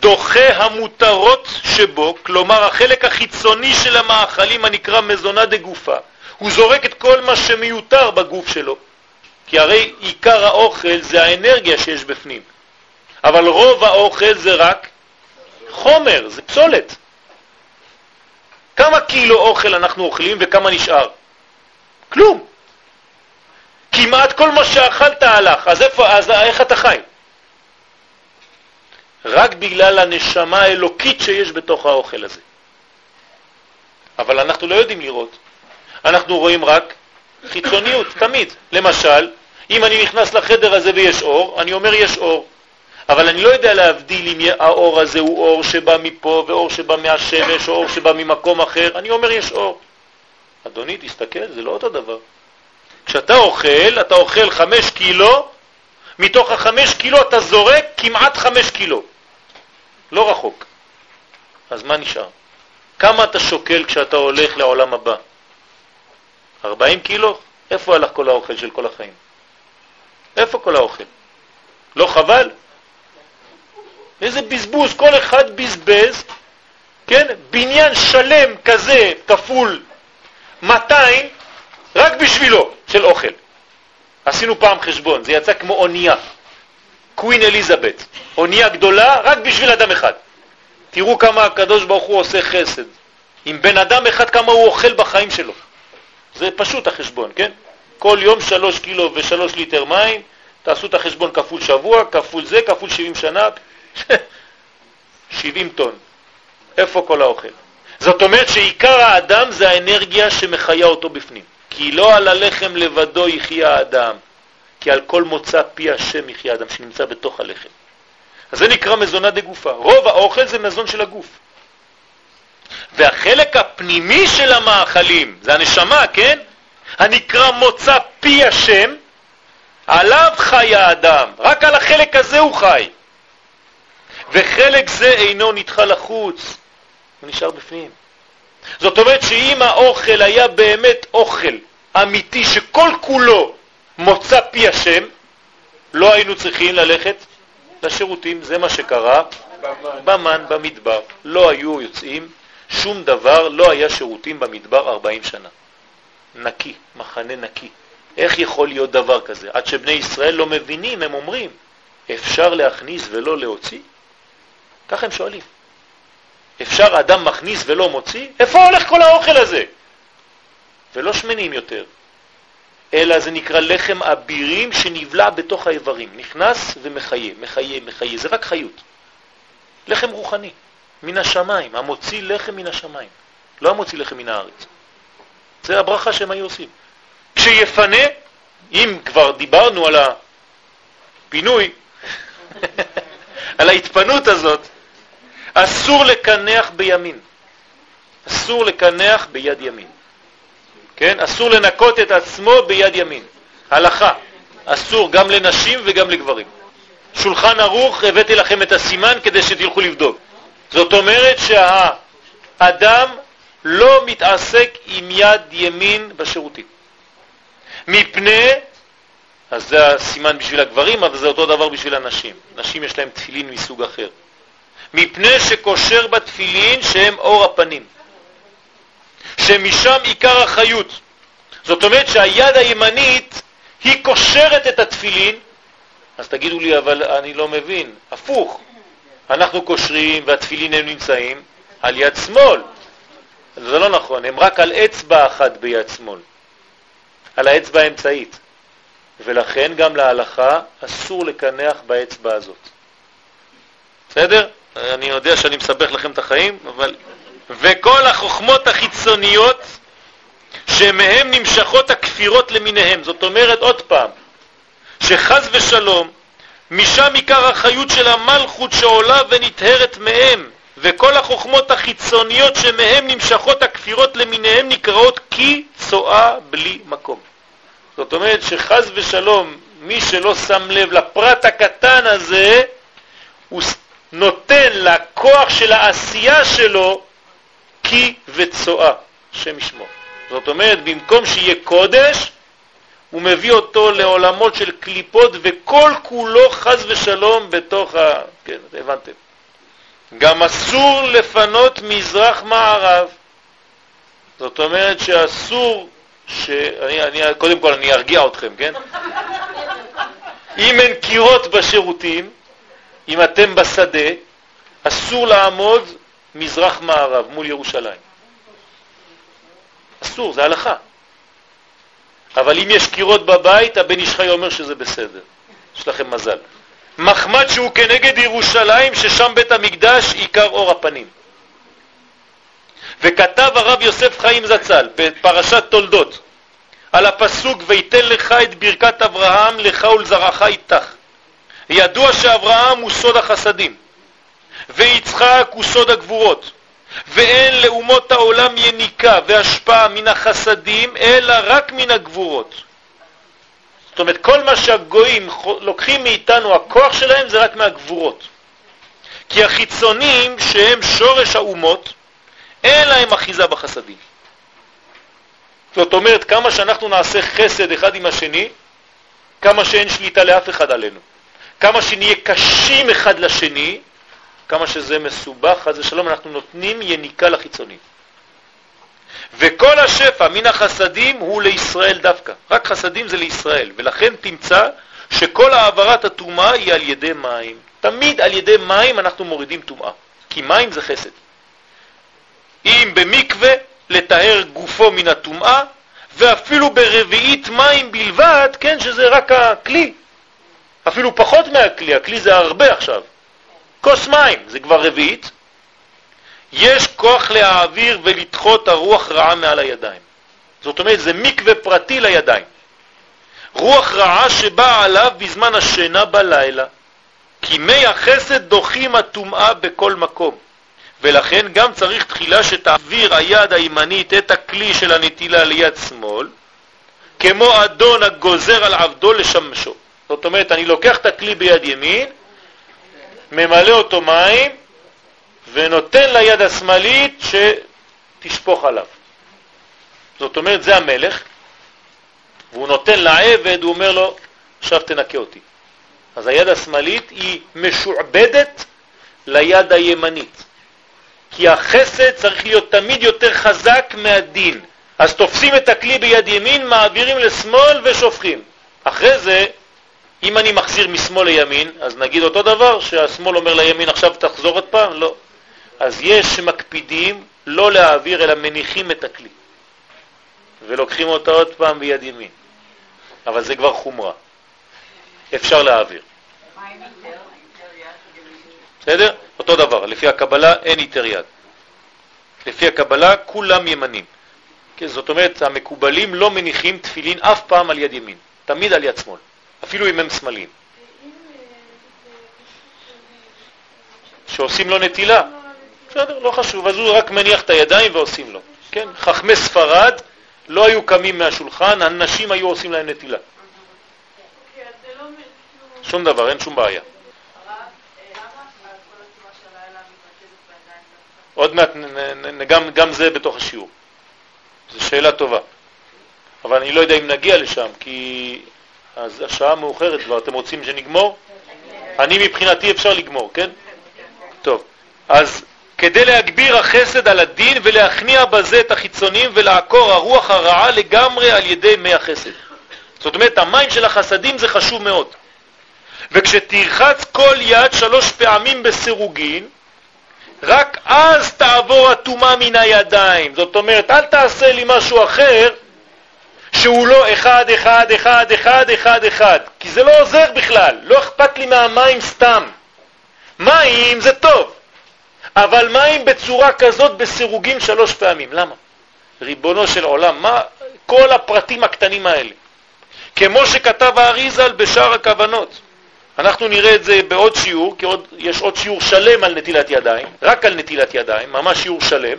דוחה המותרות שבו, כלומר החלק החיצוני של המאכלים הנקרא מזונה דגופה. הוא זורק את כל מה שמיותר בגוף שלו, כי הרי עיקר האוכל זה האנרגיה שיש בפנים, אבל רוב האוכל זה רק חומר, זה פסולת. כמה קילו אוכל אנחנו אוכלים וכמה נשאר? כלום. כמעט כל מה שאכלת הלך, אז, איפה, אז איך אתה חי? רק בגלל הנשמה האלוקית שיש בתוך האוכל הזה. אבל אנחנו לא יודעים לראות. אנחנו רואים רק חיצוניות, תמיד. למשל, אם אני נכנס לחדר הזה ויש אור, אני אומר יש אור. אבל אני לא יודע להבדיל אם האור הזה הוא אור שבא מפה ואור שבא מהשמש או אור שבא ממקום אחר. אני אומר יש אור. אדוני, תסתכל, זה לא אותו דבר. כשאתה אוכל, אתה אוכל חמש קילו, מתוך החמש קילו אתה זורק כמעט חמש קילו. לא רחוק. אז מה נשאר? כמה אתה שוקל כשאתה הולך לעולם הבא? 40 קילו? איפה הלך כל האוכל של כל החיים? איפה כל האוכל? לא חבל? איזה בזבוז, כל אחד בזבז, כן? בניין שלם כזה כפול 200 רק בשבילו של אוכל. עשינו פעם חשבון, זה יצא כמו אונייה. קווין אליזבת, אונייה גדולה רק בשביל אדם אחד. תראו כמה הקדוש ברוך הוא עושה חסד. עם בן אדם אחד כמה הוא אוכל בחיים שלו. זה פשוט החשבון, כן? כל יום שלוש קילו ושלוש ליטר מים, תעשו את החשבון כפול שבוע, כפול זה, כפול 70 שנה, 70 טון. איפה כל האוכל? זאת אומרת שעיקר האדם זה האנרגיה שמחיה אותו בפנים. כי לא על הלחם לבדו יחיה האדם, כי על כל מוצא פי השם יחיה האדם שנמצא בתוך הלחם. אז זה נקרא מזונה דגופה. רוב האוכל זה מזון של הגוף. והחלק הפנימי של המאכלים, זה הנשמה, כן? הנקרא מוצא פי השם, עליו חי האדם, רק על החלק הזה הוא חי. וחלק זה אינו נדחה לחוץ, הוא נשאר בפנים. זאת אומרת שאם האוכל היה באמת אוכל אמיתי שכל כולו מוצא פי השם, לא היינו צריכים ללכת לשירותים, זה מה שקרה במן, במדבר. לא היו יוצאים שום דבר, לא היה שירותים במדבר 40 שנה. נקי, מחנה נקי. איך יכול להיות דבר כזה? עד שבני ישראל לא מבינים, הם אומרים, אפשר להכניס ולא להוציא? ככה הם שואלים. אפשר אדם מכניס ולא מוציא? איפה הולך כל האוכל הזה? ולא שמנים יותר, אלא זה נקרא לחם אבירים שנבלע בתוך האיברים, נכנס ומחיה, מחיה, מחיה, זה רק חיות. לחם רוחני, מן השמיים, המוציא לחם מן השמיים, לא המוציא לחם מן הארץ. זה הברכה שהם היו עושים. כשיפנה, אם כבר דיברנו על הפינוי, על ההתפנות הזאת, אסור לקנח בימין. אסור לקנח ביד ימין. כן? אסור לנקות את עצמו ביד ימין. הלכה. אסור גם לנשים וגם לגברים. שולחן ערוך, הבאתי לכם את הסימן כדי שתלכו לבדוק. זאת אומרת שהאדם לא מתעסק עם יד ימין בשירותים. מפני, אז זה הסימן בשביל הגברים, אבל זה אותו דבר בשביל הנשים. נשים יש להם תפילין מסוג אחר. מפני שקושר בתפילין שהם אור הפנים, שמשם עיקר החיות. זאת אומרת שהיד הימנית היא קושרת את התפילין, אז תגידו לי, אבל אני לא מבין, הפוך, אנחנו קושרים והתפילין הם נמצאים על יד שמאל. זה לא נכון, הם רק על אצבע אחת ביד שמאל, על האצבע האמצעית, ולכן גם להלכה אסור לקנח באצבע הזאת. בסדר? אני יודע שאני מסבך לכם את החיים, אבל... וכל החוכמות החיצוניות שמהם נמשכות הכפירות למיניהם. זאת אומרת, עוד פעם, שחז ושלום, משם עיקר החיות של המלכות שעולה ונטהרת מהם, וכל החוכמות החיצוניות שמהם נמשכות הכפירות למיניהם נקראות כי צואה בלי מקום. זאת אומרת שחז ושלום, מי שלא שם לב לפרט הקטן הזה, הוא נותן לכוח של העשייה שלו כי וצואה, שם ישמו. זאת אומרת, במקום שיהיה קודש, הוא מביא אותו לעולמות של קליפות וכל כולו חז ושלום בתוך ה... כן, הבנתם. גם אסור לפנות מזרח מערב. זאת אומרת שאסור, ש... אני, אני, קודם כל אני ארגיע אתכם, כן? אם אין קירות בשירותים, אם אתם בשדה, אסור לעמוד מזרח מערב מול ירושלים. אסור, זה הלכה. אבל אם יש קירות בבית, הבן איש חי אומר שזה בסדר. יש לכם מזל. מחמד שהוא כנגד ירושלים, ששם בית המקדש עיקר אור הפנים. וכתב הרב יוסף חיים זצ"ל בפרשת תולדות על הפסוק ויתן לך את ברכת אברהם לך ולזרעך איתך. ידוע שאברהם הוא סוד החסדים, ויצחק הוא סוד הגבורות, ואין לאומות העולם יניקה והשפעה מן החסדים, אלא רק מן הגבורות. זאת אומרת, כל מה שהגויים לוקחים מאיתנו, הכוח שלהם זה רק מהגבורות. כי החיצונים, שהם שורש האומות, אין להם אחיזה בחסדים. זאת אומרת, כמה שאנחנו נעשה חסד אחד עם השני, כמה שאין שליטה לאף אחד עלינו. כמה שנהיה קשים אחד לשני, כמה שזה מסובך, חס ושלום, אנחנו נותנים יניקה לחיצונים. וכל השפע מן החסדים הוא לישראל דווקא. רק חסדים זה לישראל, ולכן תמצא שכל העברת הטומאה היא על ידי מים. תמיד על ידי מים אנחנו מורידים טומאה, כי מים זה חסד. אם במקווה לטהר גופו מן הטומאה, ואפילו ברביעית מים בלבד, כן, שזה רק הכלי. אפילו פחות מהכלי, הכלי זה הרבה עכשיו. כוס מים, זה כבר רביעית. יש כוח להעביר ולדחות הרוח רעה מעל הידיים. זאת אומרת, זה מקווה פרטי לידיים. רוח רעה שבאה עליו בזמן השינה בלילה. כי מי החסד דוחים הטומאה בכל מקום. ולכן גם צריך תחילה שתעביר היד הימנית את הכלי של הנטילה ליד שמאל, כמו אדון הגוזר על עבדו לשמשו. זאת אומרת, אני לוקח את הכלי ביד ימין, ממלא אותו מים, ונותן ליד השמאלית שתשפוך עליו. זאת אומרת, זה המלך, והוא נותן לעבד, הוא אומר לו, עכשיו תנקה אותי. אז היד השמאלית היא משועבדת ליד הימנית. כי החסד צריך להיות תמיד יותר חזק מהדין. אז תופסים את הכלי ביד ימין, מעבירים לשמאל ושופכים. אחרי זה, אם אני מחזיר משמאל לימין, אז נגיד אותו דבר, שהשמאל אומר לימין עכשיו תחזור עוד פעם? לא. אז יש שמקפידים לא להעביר, אלא מניחים את הכלי. ולוקחים אותה עוד פעם ביד ימין. אבל זה כבר חומרה. אפשר להעביר. בסדר? אותו דבר, לפי הקבלה אין היתר יד. לפי הקבלה כולם ימנים. כן, זאת אומרת, המקובלים לא מניחים תפילין אף פעם על יד ימין, תמיד על יד שמאל, אפילו אם הם שמאליים. שעושים לו נטילה. בסדר, לא חשוב, אז הוא רק מניח את הידיים ועושים לו. כן, חכמי ספרד לא היו קמים מהשולחן, הנשים היו עושים להם נטילה. שום דבר, אין שום בעיה. עוד מעט, גם, גם זה בתוך השיעור. זו שאלה טובה. אבל אני לא יודע אם נגיע לשם, כי אז השעה מאוחרת כבר. אתם רוצים שנגמור? אני מבחינתי אפשר לגמור, כן? טוב. אז כדי להגביר החסד על הדין ולהכניע בזה את החיצונים ולעקור הרוח הרעה לגמרי על ידי מי החסד. זאת אומרת, המים של החסדים זה חשוב מאוד. וכשתרחץ כל יד שלוש פעמים בסירוגין, רק אז תעבור הטומאה מן הידיים. זאת אומרת, אל תעשה לי משהו אחר שהוא לא אחד, אחד, אחד, אחד, אחד, אחד, כי זה לא עוזר בכלל, לא אכפת לי מהמים סתם. מים זה טוב, אבל מים בצורה כזאת בסירוגים שלוש פעמים. למה? ריבונו של עולם, מה כל הפרטים הקטנים האלה? כמו שכתב האריזל בשאר הכוונות. אנחנו נראה את זה בעוד שיעור, כי עוד, יש עוד שיעור שלם על נטילת ידיים, רק על נטילת ידיים, ממש שיעור שלם,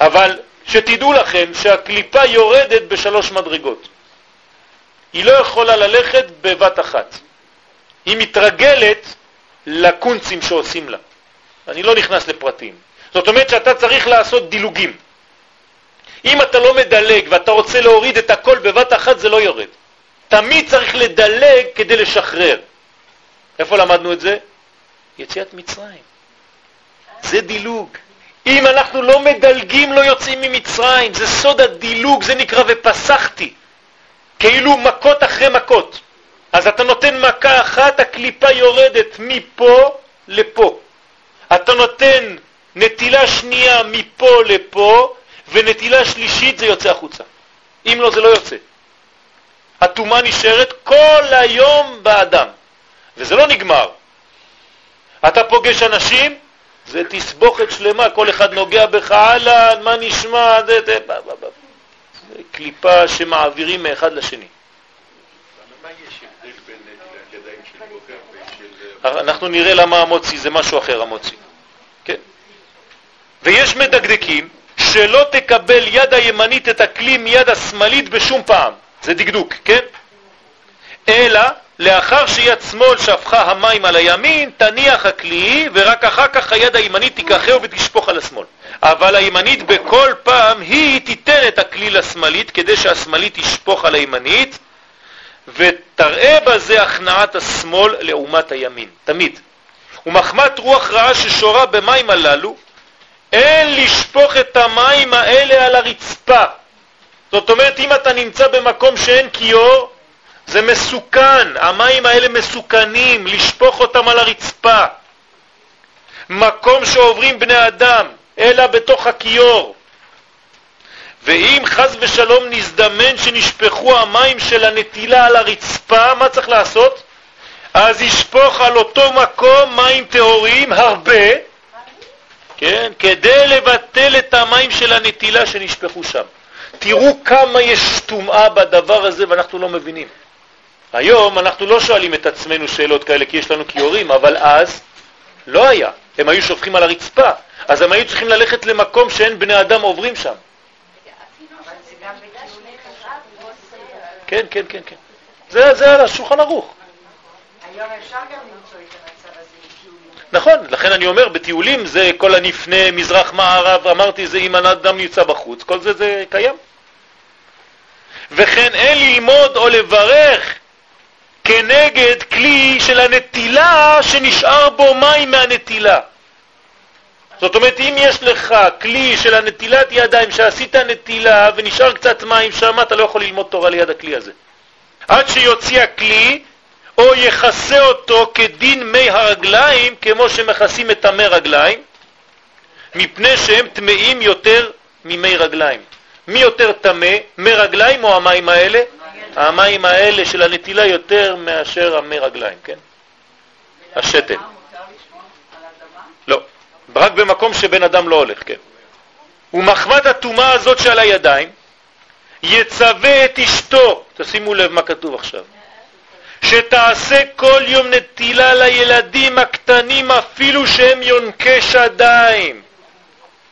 אבל שתדעו לכם שהקליפה יורדת בשלוש מדרגות. היא לא יכולה ללכת בבת אחת. היא מתרגלת לקונצים שעושים לה. אני לא נכנס לפרטים. זאת אומרת שאתה צריך לעשות דילוגים. אם אתה לא מדלג ואתה רוצה להוריד את הכל בבת אחת, זה לא יורד. תמיד צריך לדלג כדי לשחרר. איפה למדנו את זה? יציאת מצרים. זה דילוג. אם אנחנו לא מדלגים, לא יוצאים ממצרים. זה סוד הדילוג, זה נקרא ופסחתי. כאילו מכות אחרי מכות. אז אתה נותן מכה אחת, הקליפה יורדת מפה לפה. אתה נותן נטילה שנייה מפה לפה, ונטילה שלישית זה יוצא החוצה. אם לא, זה לא יוצא. הטומאה נשארת כל היום באדם, וזה לא נגמר. אתה פוגש אנשים, זה תסבוכת שלמה, כל אחד נוגע בך, אהלן, מה נשמע, זה, זה, זה, זה קליפה שמעבירים מאחד לשני. אנחנו נראה למה המוציא, זה משהו אחר המוציא. כן? ויש מדקדקים שלא תקבל יד הימנית את הכלי מיד השמאלית בשום פעם. זה דקדוק, כן? אלא לאחר שיד שמאל שפכה המים על הימין, תניח הכלי, ורק אחר כך היד הימנית תיקחהו ותשפוך על השמאל. אבל הימנית בכל פעם היא תיתן את הכלי לשמאלית, כדי שהשמאלית תשפוך על הימנית, ותראה בזה הכנעת השמאל לעומת הימין, תמיד. ומחמת רוח רעה ששורה במים הללו, אין לשפוך את המים האלה על הרצפה. זאת אומרת, אם אתה נמצא במקום שאין כיור, זה מסוכן, המים האלה מסוכנים, לשפוך אותם על הרצפה. מקום שעוברים בני אדם, אלא בתוך הכיור. ואם חז ושלום נזדמן שנשפכו המים של הנטילה על הרצפה, מה צריך לעשות? אז ישפוך על אותו מקום מים טהורים הרבה, כן, כדי לבטל את המים של הנטילה שנשפכו שם. תראו כמה יש טומאה בדבר הזה ואנחנו לא מבינים. היום אנחנו לא שואלים את עצמנו שאלות כאלה כי יש לנו כיורים, אבל אז לא היה. הם היו שופכים על הרצפה, אז הם היו צריכים ללכת למקום שאין בני אדם עוברים שם. כן, כן, כן, כן. זה, זה על השולחן ערוך. היום אפשר גם למצוא את המצב הזה. נכון, לכן אני אומר, בטיולים זה כל הנפנה, מזרח, מערב, אמרתי, זה אם האדם נמצא בחוץ, כל זה זה קיים. וכן אין ללמוד או לברך כנגד כלי של הנטילה שנשאר בו מים מהנטילה. זאת אומרת, אם יש לך כלי של הנטילת ידיים שעשית נטילה ונשאר קצת מים שם, אתה לא יכול ללמוד תורה ליד הכלי הזה. עד שיוציא הכלי או יכסה אותו כדין מי הרגליים, כמו שמכסים את המי רגליים, מפני שהם טמאים יותר ממי רגליים. מי יותר טמא, מי רגליים או המים האלה? המים האלה של הנטילה יותר מאשר המי רגליים, כן? השתן. לא, רק במקום שבן אדם לא הולך, כן. ומחמת הטומאה הזאת שעל הידיים, יצווה את אשתו, תשימו לב מה כתוב עכשיו, שתעשה כל יום נטילה לילדים הקטנים אפילו שהם יונקי שדיים.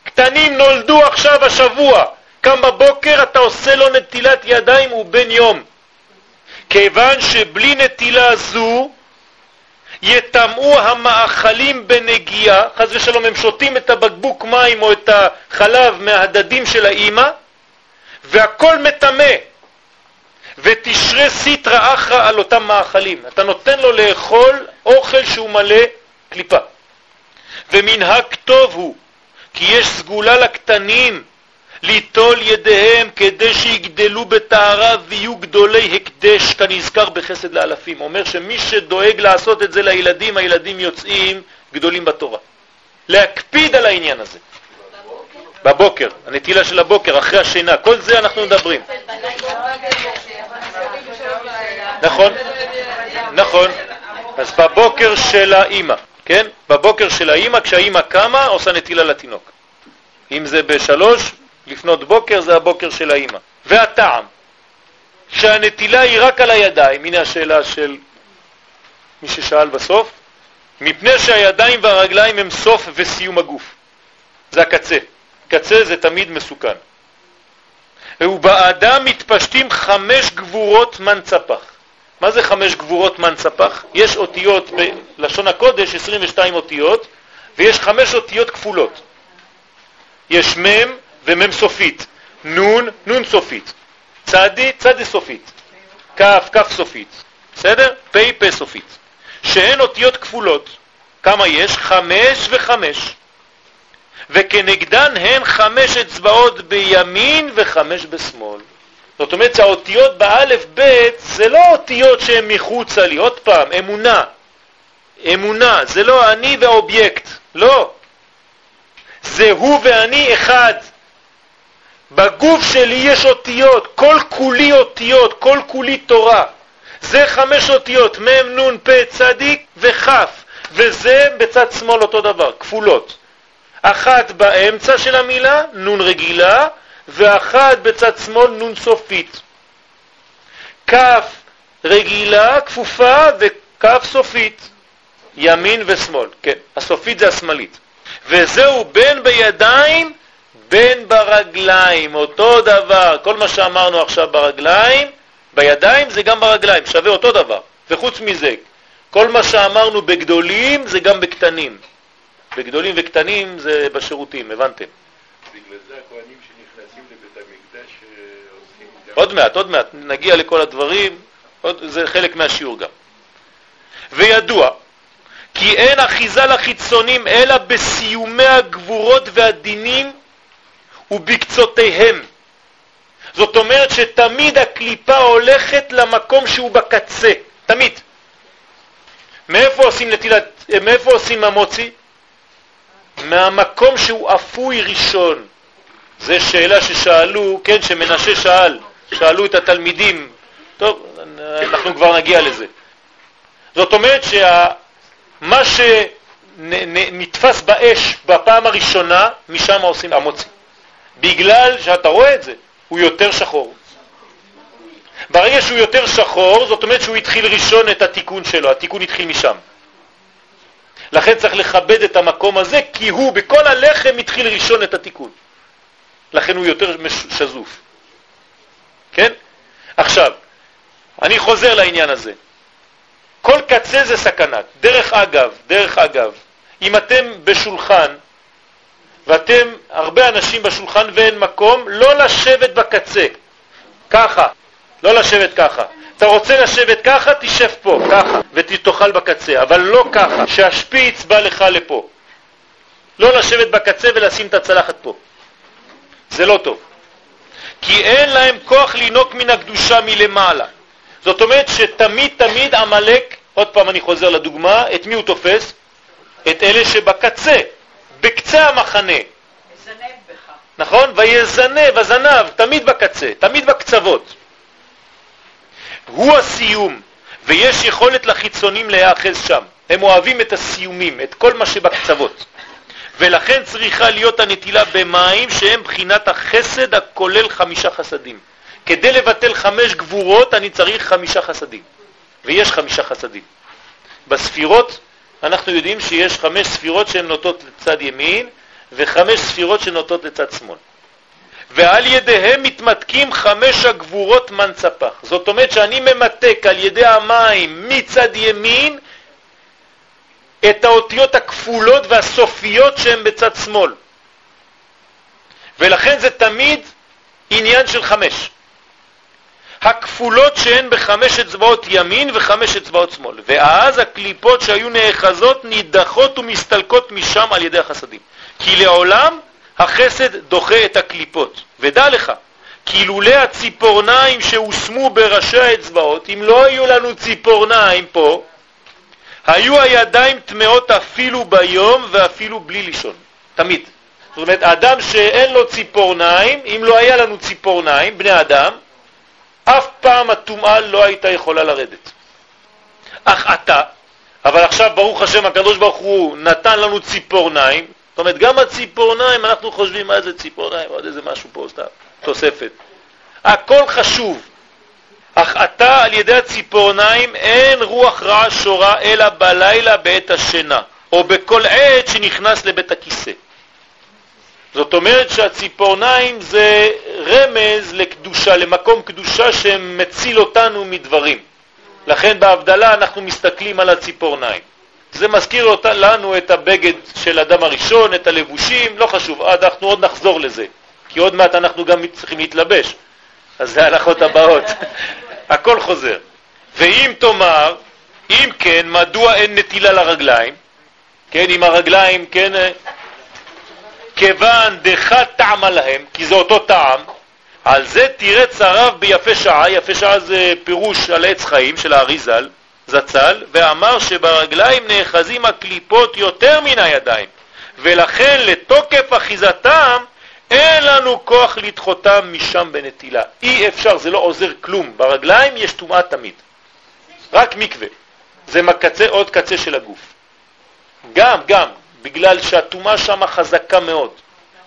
קטנים נולדו עכשיו השבוע, קם בבוקר אתה עושה לו נטילת ידיים הוא יום. כיוון שבלי נטילה זו יטמאו המאכלים בנגיעה, חז ושלום הם שותים את הבקבוק מים או את החלב מהדדים של האימא, והכל מטמא. ותשרה סיטרא אחרא על אותם מאכלים. אתה נותן לו לאכול אוכל שהוא מלא קליפה. ומנהג טוב הוא, כי יש סגולה לקטנים ליטול ידיהם כדי שיגדלו בטהרה ויהיו גדולי הקדש, כנזכר בחסד לאלפים. אומר שמי שדואג לעשות את זה לילדים, הילדים יוצאים גדולים בתורה. להקפיד על העניין הזה. בבוקר, הנטילה של הבוקר, אחרי השינה, כל זה אנחנו מדברים. נכון, נכון. אז בבוקר של האימא, כן? בבוקר של האימא, כשהאימא קמה, עושה נטילה לתינוק. אם זה בשלוש, לפנות בוקר, זה הבוקר של האימא. והטעם, שהנטילה היא רק על הידיים, הנה השאלה של מי ששאל בסוף, מפני שהידיים והרגליים הם סוף וסיום הגוף. זה הקצה. קצה זה תמיד מסוכן. ובאדם מתפשטים חמש גבורות מנצפח. מה זה חמש גבורות מנצפח? יש אותיות בלשון הקודש, 22 אותיות, ויש חמש אותיות כפולות. יש מם ומם סופית, נון, נון סופית, צדי, צדי סופית, כף, כף סופית, בסדר? פי, פה סופית. שהן אותיות כפולות. כמה יש? חמש וחמש. וכנגדן הן חמש אצבעות בימין וחמש בשמאל. זאת אומרת שהאותיות באלף בית זה לא אותיות שהן מחוצה לי, עוד פעם, אמונה. אמונה, זה לא אני והאובייקט, לא. זה הוא ואני אחד. בגוף שלי יש אותיות, כל כולי אותיות, כל כולי תורה. זה חמש אותיות, מ', נ', פ', צדיק וכ', וזה בצד שמאל אותו דבר, כפולות. אחת באמצע של המילה, נ' רגילה, ואחת בצד שמאל, נ' סופית. כ' רגילה, כפופה, וכ' סופית. ימין ושמאל, כן, הסופית זה השמאלית. וזהו בין בידיים בין ברגליים, אותו דבר, כל מה שאמרנו עכשיו ברגליים, בידיים זה גם ברגליים, שווה אותו דבר. וחוץ מזה, כל מה שאמרנו בגדולים זה גם בקטנים. בגדולים וקטנים זה בשירותים, הבנתם? בגלל זה הכהנים שנכנסים לבית המקדש אה, עושים... עוד מעט, עוד מעט, נגיע לכל הדברים, עוד, זה חלק מהשיעור גם. וידוע כי אין אחיזה לחיצונים אלא בסיומי הגבורות והדינים ובקצותיהם. זאת אומרת שתמיד הקליפה הולכת למקום שהוא בקצה, תמיד. מאיפה עושים נטילת, מאיפה עושים המוצי? מהמקום שהוא אפוי ראשון. זו שאלה ששאלו, כן, שמנשה שאל, שאלו את התלמידים. טוב, אנחנו כבר נגיע לזה. זאת אומרת שמה שנתפס באש בפעם הראשונה, משם עושים המוציא. בגלל שאתה רואה את זה, הוא יותר שחור. ברגע שהוא יותר שחור, זאת אומרת שהוא התחיל ראשון את התיקון שלו, התיקון התחיל משם. לכן צריך לכבד את המקום הזה, כי הוא בכל הלחם התחיל ראשון את התיקון. לכן הוא יותר שזוף. כן? עכשיו, אני חוזר לעניין הזה. כל קצה זה סכנה. דרך אגב, דרך אגב, אם אתם בשולחן ואתם הרבה אנשים בשולחן ואין מקום, לא לשבת בקצה, ככה, לא לשבת ככה. אתה רוצה לשבת ככה, תשב פה, ככה, ותאכל בקצה, אבל לא ככה, שהשפיץ בא לך לפה. לא לשבת בקצה ולשים את הצלחת פה. זה לא טוב. כי אין להם כוח לינוק מן הקדושה מלמעלה. זאת אומרת שתמיד תמיד עמלק, עוד פעם אני חוזר לדוגמה, את מי הוא תופס? את אלה שבקצה. בקצה המחנה. נכון? ויזנב, הזנב, תמיד בקצה, תמיד בקצוות. הוא הסיום, ויש יכולת לחיצונים להיאחז שם. הם אוהבים את הסיומים, את כל מה שבקצוות. ולכן צריכה להיות הנטילה במים שהם בחינת החסד הכולל חמישה חסדים. כדי לבטל חמש גבורות אני צריך חמישה חסדים, ויש חמישה חסדים. בספירות אנחנו יודעים שיש חמש ספירות שהן נוטות לצד ימין וחמש ספירות שנוטות לצד שמאל. ועל ידיהם מתמתקים חמש הגבורות מנצפח. זאת אומרת שאני ממתק על ידי המים מצד ימין את האותיות הכפולות והסופיות שהן בצד שמאל. ולכן זה תמיד עניין של חמש. הכפולות שהן בחמש אצבעות ימין וחמש אצבעות שמאל. ואז הקליפות שהיו נאחזות נידחות ומסתלקות משם על ידי החסדים. כי לעולם החסד דוחה את הקליפות. ודע לך, כי לולא הציפורניים שהושמו בראשי האצבעות, אם לא היו לנו ציפורניים פה, היו הידיים טמאות אפילו ביום ואפילו בלי לישון. תמיד. זאת אומרת, אדם שאין לו ציפורניים, אם לא היה לנו ציפורניים, בני אדם, אף פעם הטומאה לא הייתה יכולה לרדת. אך אתה, אבל עכשיו ברוך השם הקדוש ברוך הוא נתן לנו ציפורניים, זאת אומרת גם הציפורניים אנחנו חושבים מה זה ציפורניים, עוד איזה משהו פה סתם, תוספת. הכל חשוב, אך אתה על ידי הציפורניים אין רוח רעה שורה אלא בלילה בעת השינה, או בכל עת שנכנס לבית הכיסא. זאת אומרת שהציפורניים זה רמז לקדושה, למקום קדושה שמציל אותנו מדברים. לכן בהבדלה אנחנו מסתכלים על הציפורניים. זה מזכיר אותה, לנו את הבגד של אדם הראשון, את הלבושים, לא חשוב, אנחנו עוד נחזור לזה, כי עוד מעט אנחנו גם צריכים להתלבש. אז זה ההלכות הבאות. הכל חוזר. ואם תאמר, אם כן, מדוע אין נטילה לרגליים? כן, עם הרגליים, כן, כיוון דחה טעמה להם, כי זה אותו טעם, על זה תירץ הרב ביפה שעה, יפה שעה זה פירוש על עץ חיים של האריזל, זצ"ל, ואמר שברגליים נאחזים הקליפות יותר מן הידיים, ולכן לתוקף אחיזתם אין לנו כוח לדחותם משם בנטילה. אי אפשר, זה לא עוזר כלום. ברגליים יש טומאה תמיד. רק מקווה. זה מקצה, עוד קצה של הגוף. גם, גם, בגלל שהטומאה שם חזקה מאוד.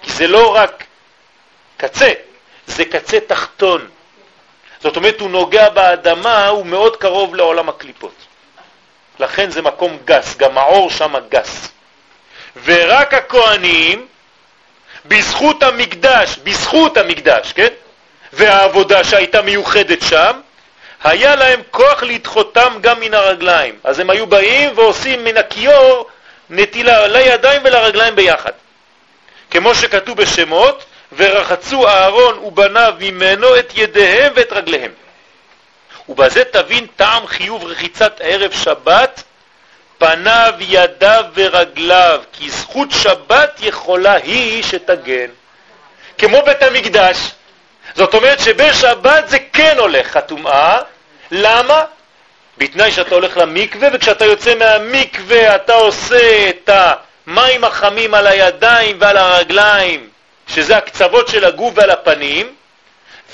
כי זה לא רק קצה, זה קצה תחתון. זאת אומרת, הוא נוגע באדמה, הוא מאוד קרוב לעולם הקליפות. לכן זה מקום גס, גם האור שם גס. ורק הכהנים, בזכות המקדש, בזכות המקדש, כן? והעבודה שהייתה מיוחדת שם, היה להם כוח לדחותם גם מן הרגליים. אז הם היו באים ועושים מן הכיור נטילה לידיים ולרגליים ביחד. כמו שכתוב בשמות, ורחצו אהרון ובניו ממנו את ידיהם ואת רגליהם. ובזה תבין טעם חיוב רחיצת ערב שבת, פניו, ידיו ורגליו, כי זכות שבת יכולה היא שתגן. כמו בית המקדש. זאת אומרת שבשבת זה כן הולך הטומאה. למה? בתנאי שאתה הולך למקווה, וכשאתה יוצא מהמקווה אתה עושה את המים החמים על הידיים ועל הרגליים, שזה הקצוות של הגוף ועל הפנים,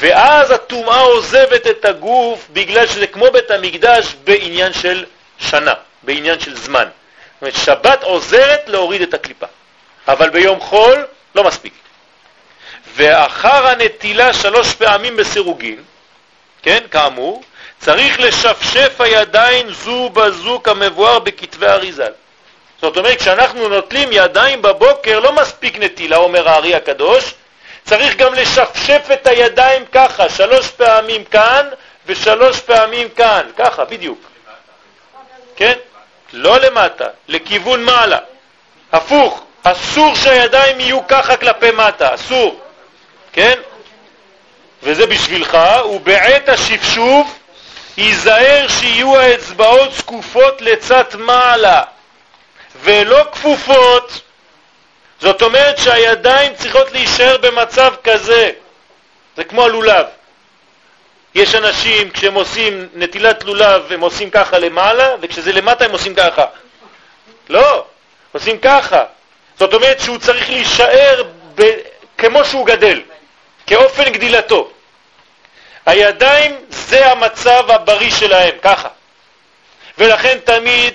ואז הטומאה עוזבת את הגוף בגלל שזה כמו בית המקדש בעניין של שנה, בעניין של זמן. זאת אומרת, שבת עוזרת להוריד את הקליפה, אבל ביום חול לא מספיק. ואחר הנטילה שלוש פעמים בסירוגין, כן, כאמור, צריך לשפשף הידיים זו בזו כמבואר בכתבי אריזל. זאת אומרת, כשאנחנו נוטלים ידיים בבוקר, לא מספיק נטילה, אומר הארי הקדוש, צריך גם לשפשף את הידיים ככה, שלוש פעמים כאן ושלוש פעמים כאן, ככה, בדיוק. כן? לא למטה, לכיוון מעלה. הפוך, אסור שהידיים יהיו ככה כלפי מטה, אסור. כן? וזה בשבילך, ובעת השפשוף ייזהר שיהיו האצבעות זקופות לצד מעלה ולא כפופות. זאת אומרת שהידיים צריכות להישאר במצב כזה. זה כמו הלולב. יש אנשים, כשהם עושים נטילת לולב, הם עושים ככה למעלה, וכשזה למטה הם עושים ככה. לא, עושים ככה. זאת אומרת שהוא צריך להישאר ב... כמו שהוא גדל, כאופן גדילתו. הידיים זה המצב הבריא שלהם, ככה. ולכן תמיד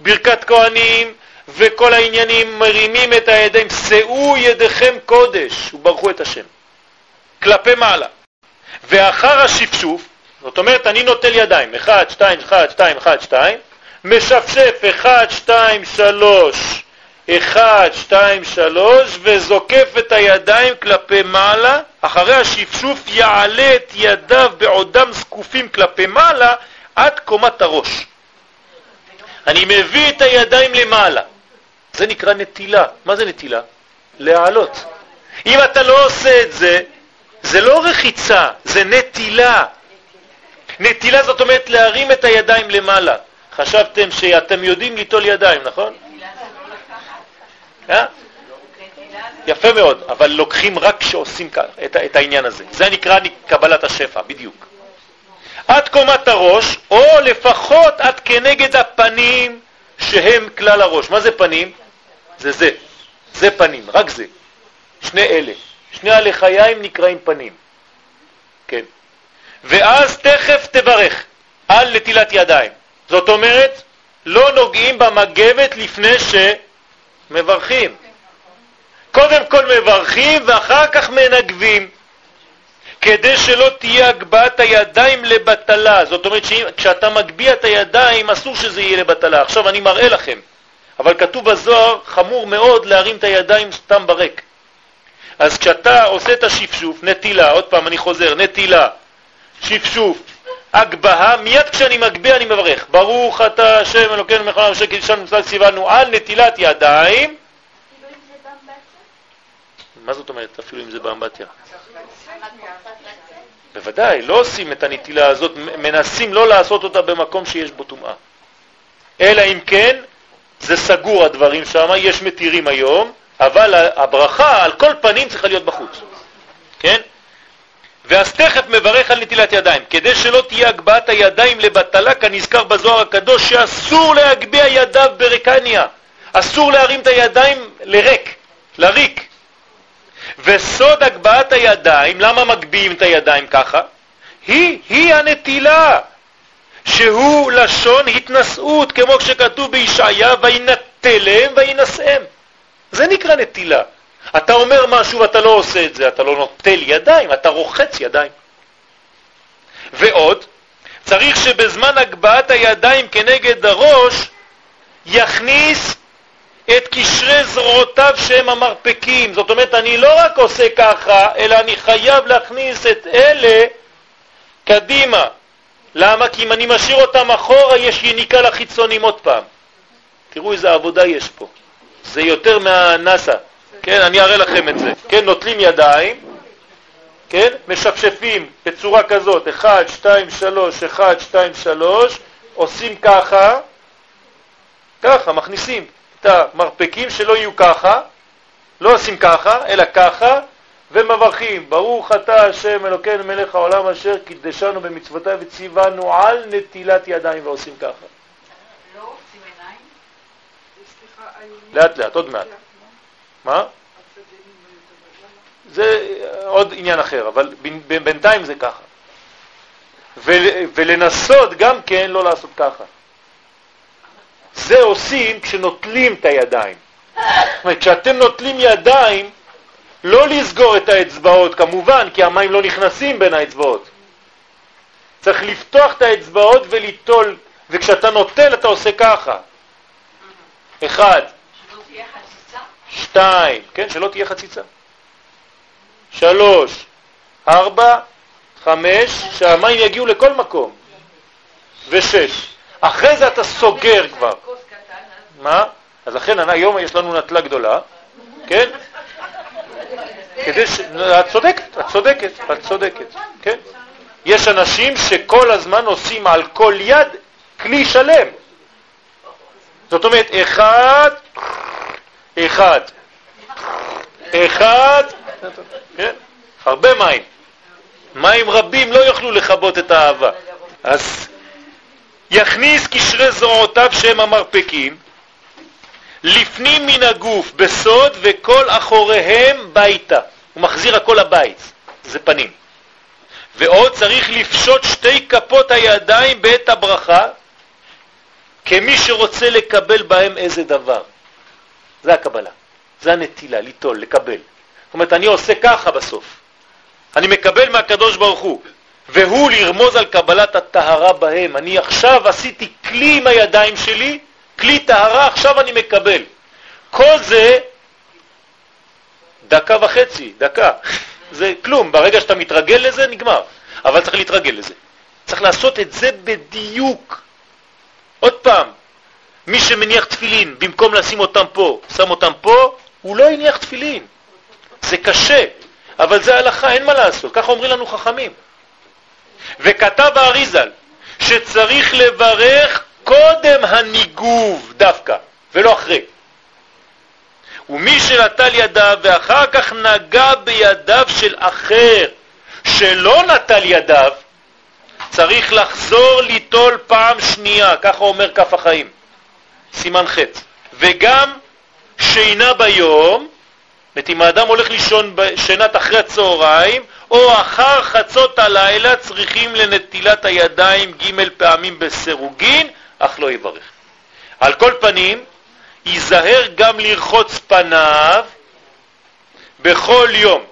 ברכת כהנים וכל העניינים מרימים את הידיים, שאו ידיכם קודש וברכו את השם, כלפי מעלה. ואחר השפשוף, זאת אומרת, אני נוטל ידיים, 1, 2, 1, 2, 1, 2, משפשף 1, 2, 3, 1, 2, 3, וזוקף את הידיים כלפי מעלה, אחרי השפשוף יעלה את ידיו בעודם זקופים כלפי מעלה עד קומת הראש. אני מביא את הידיים למעלה. זה נקרא נטילה. מה זה נטילה? להעלות. אם אתה לא עושה את זה, זה לא רחיצה, זה נטילה. נטילה זאת אומרת להרים את הידיים למעלה. חשבתם שאתם יודעים ליטול ידיים, נכון? אה? יפה מאוד, אבל לוקחים רק כשעושים את, העניין הזה. זה נקרא קבלת השפע, בדיוק. עד קומת הראש, או לפחות עד כנגד הפנים שהם כלל הראש. מה זה פנים? זה זה. זה פנים, רק זה. שני אלה. שני הלחיים נקראים פנים. כן. ואז תכף תברך על נטילת ידיים. זאת אומרת, לא נוגעים במגבת לפני שמברכים. קודם כל מברכים ואחר כך מנגבים, כדי שלא תהיה הגבהת הידיים לבטלה. זאת אומרת שכשאתה מגביה את הידיים אסור שזה יהיה לבטלה. עכשיו אני מראה לכם, אבל כתוב בזוהר חמור מאוד להרים את הידיים סתם בריק. אז כשאתה עושה את השפשוף, נטילה, עוד פעם אני חוזר, נטילה, שפשוף, הגבהה, מיד כשאני מגביה אני מברך. ברוך אתה השם אלוקינו מלכנו אשר קידשנו מצוות ציוונו על נטילת ידיים מה זאת אומרת אפילו אם זה באמבטיה? בוודאי, לא עושים את הנטילה הזאת, מנסים לא לעשות אותה במקום שיש בו טומאה. אלא אם כן, זה סגור הדברים שם, יש מתירים היום, אבל הברכה על כל פנים צריכה להיות בחוץ, כן? ואז תכף מברך על נטילת ידיים, כדי שלא תהיה הגבהת הידיים לבטלה, כנזכר בזוהר הקדוש, שאסור להגביה ידיו ברקניה, אסור להרים את הידיים לריק, לריק. וסוד הגבהת הידיים, למה מגביהים את הידיים ככה? היא, היא הנטילה, שהוא לשון התנשאות, כמו שכתוב בישעיה, וינטלם וינשאם. זה נקרא נטילה. אתה אומר משהו ואתה לא עושה את זה, אתה לא נוטל ידיים, אתה רוחץ ידיים. ועוד, צריך שבזמן הגבהת הידיים כנגד הראש יכניס את קשרי זרועותיו שהם המרפקים. זאת אומרת, אני לא רק עושה ככה, אלא אני חייב להכניס את אלה קדימה. למה? כי אם אני משאיר אותם אחורה, יש יניקה לחיצונים עוד פעם. תראו איזה עבודה יש פה. זה יותר מהנאסא. כן, אני אראה לכם את זה. כן, נוטלים ידיים, כן, משפשפים בצורה כזאת, 1, 2, 3, 1, 2, 3, עושים ככה, ככה, מכניסים את המרפקים שלא יהיו ככה, לא עושים ככה, אלא ככה, ומברכים, ברוך אתה השם אלוקינו מלך העולם אשר קידשנו במצוותיו וציוונו על נטילת ידיים ועושים ככה. לא עושים עיניים? לאט לאט, עוד מעט. מה? זה עוד עניין אחר, אבל בינתיים זה ככה. ולנסות גם כן לא לעשות ככה. זה עושים כשנוטלים את הידיים. זאת אומרת, כשאתם נוטלים ידיים, לא לסגור את האצבעות כמובן, כי המים לא נכנסים בין האצבעות. צריך לפתוח את האצבעות וליטול, וכשאתה נוטל אתה עושה ככה. אחד, שתיים, כן, שלא תהיה חציצה. שלוש, ארבע, חמש, שהמים יגיעו לכל מקום. ושש. אחרי זה אתה סוגר כבר. מה? אז לכן היום יש לנו נטלה גדולה, כן? כדי ש... את צודקת, את צודקת, את צודקת, כן? יש אנשים שכל הזמן עושים על כל יד כלי שלם. זאת אומרת, אחד, אחד, אחד, כן? הרבה מים. מים רבים לא יוכלו לכבות את האהבה. אז יכניס קשרי זרועותיו שהם המרפקים, לפנים מן הגוף, בסוד, וכל אחוריהם ביתה. הוא מחזיר הכל לבית, זה פנים. ועוד צריך לפשוט שתי כפות הידיים בעת הברכה, כמי שרוצה לקבל בהם איזה דבר. זה הקבלה, זה הנטילה, ליטול, לקבל. זאת אומרת, אני עושה ככה בסוף. אני מקבל מהקדוש ברוך הוא, והוא לרמוז על קבלת הטהרה בהם. אני עכשיו עשיתי כלי עם הידיים שלי, כלי טהרה, עכשיו אני מקבל. כל זה דקה וחצי, דקה. זה כלום, ברגע שאתה מתרגל לזה, נגמר. אבל צריך להתרגל לזה. צריך לעשות את זה בדיוק. עוד פעם, מי שמניח תפילין, במקום לשים אותם פה, שם אותם פה, הוא לא הניח תפילין. זה קשה, אבל זה הלכה, אין מה לעשות, ככה אומרים לנו חכמים. וכתב האריזל שצריך לברך קודם הניגוב דווקא, ולא אחרי. ומי שנטל ידיו ואחר כך נגע בידיו של אחר שלא נטל ידיו, צריך לחזור ליטול פעם שנייה, ככה אומר כף החיים, סימן ח', וגם שינה ביום, זאת אם האדם הולך לישון בשנת אחרי הצהריים, או אחר חצות הלילה צריכים לנטילת הידיים ג' פעמים בסירוגין, אך לא יברך. על כל פנים, ייזהר גם לרחוץ פניו בכל יום.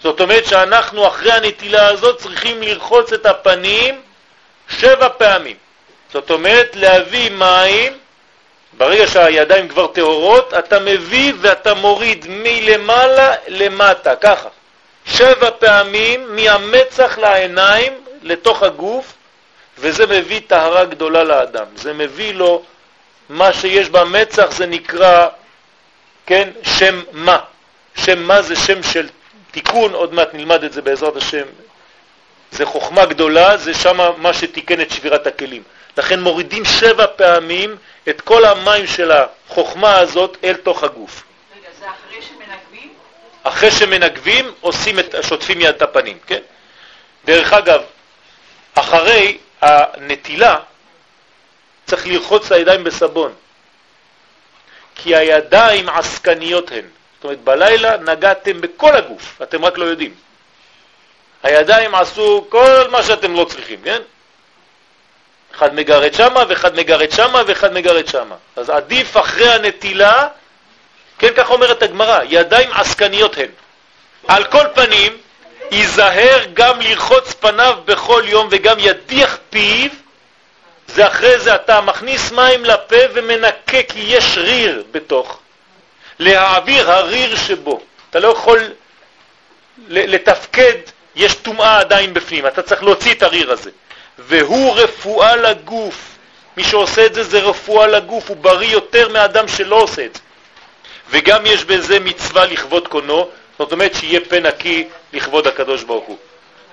זאת אומרת שאנחנו אחרי הנטילה הזאת צריכים לרחוץ את הפנים שבע פעמים. זאת אומרת להביא מים, ברגע שהידיים כבר טהורות, אתה מביא ואתה מוריד מלמעלה למטה, ככה. שבע פעמים מהמצח לעיניים לתוך הגוף, וזה מביא טהרה גדולה לאדם. זה מביא לו מה שיש במצח זה נקרא, כן, שם מה. שם מה זה שם של תיקון, עוד מעט נלמד את זה בעזרת השם. זה חוכמה גדולה, זה שם מה שתיקן את שבירת הכלים. לכן מורידים שבע פעמים את כל המים של החוכמה הזאת אל תוך הגוף. רגע, זה אחרי שמנגבים? אחרי שמנגבים, עושים את, שוטפים מיד את הפנים, כן? דרך אגב, אחרי הנטילה צריך לרחוץ את הידיים בסבון, כי הידיים עסקניות הן. זאת אומרת, בלילה נגעתם בכל הגוף, אתם רק לא יודעים. הידיים עשו כל מה שאתם לא צריכים, כן? אחד מגרד שמה ואחד מגרד שמה ואחד מגרד שמה. אז עדיף אחרי הנטילה, כן, כך אומרת הגמרא, ידיים עסקניות הן. על כל פנים, ייזהר גם לרחוץ פניו בכל יום וגם ידיח פיו, זה אחרי זה אתה מכניס מים לפה ומנקה כי יש ריר בתוך. להעביר הריר שבו. אתה לא יכול לתפקד, יש טומאה עדיין בפנים, אתה צריך להוציא את הריר הזה. והוא רפואה לגוף. מי שעושה את זה זה רפואה לגוף, הוא בריא יותר מאדם שלא עושה את זה. וגם יש בזה מצווה לכבוד קונו, זאת אומרת שיהיה פה נקי לכבוד הקדוש ברוך הוא.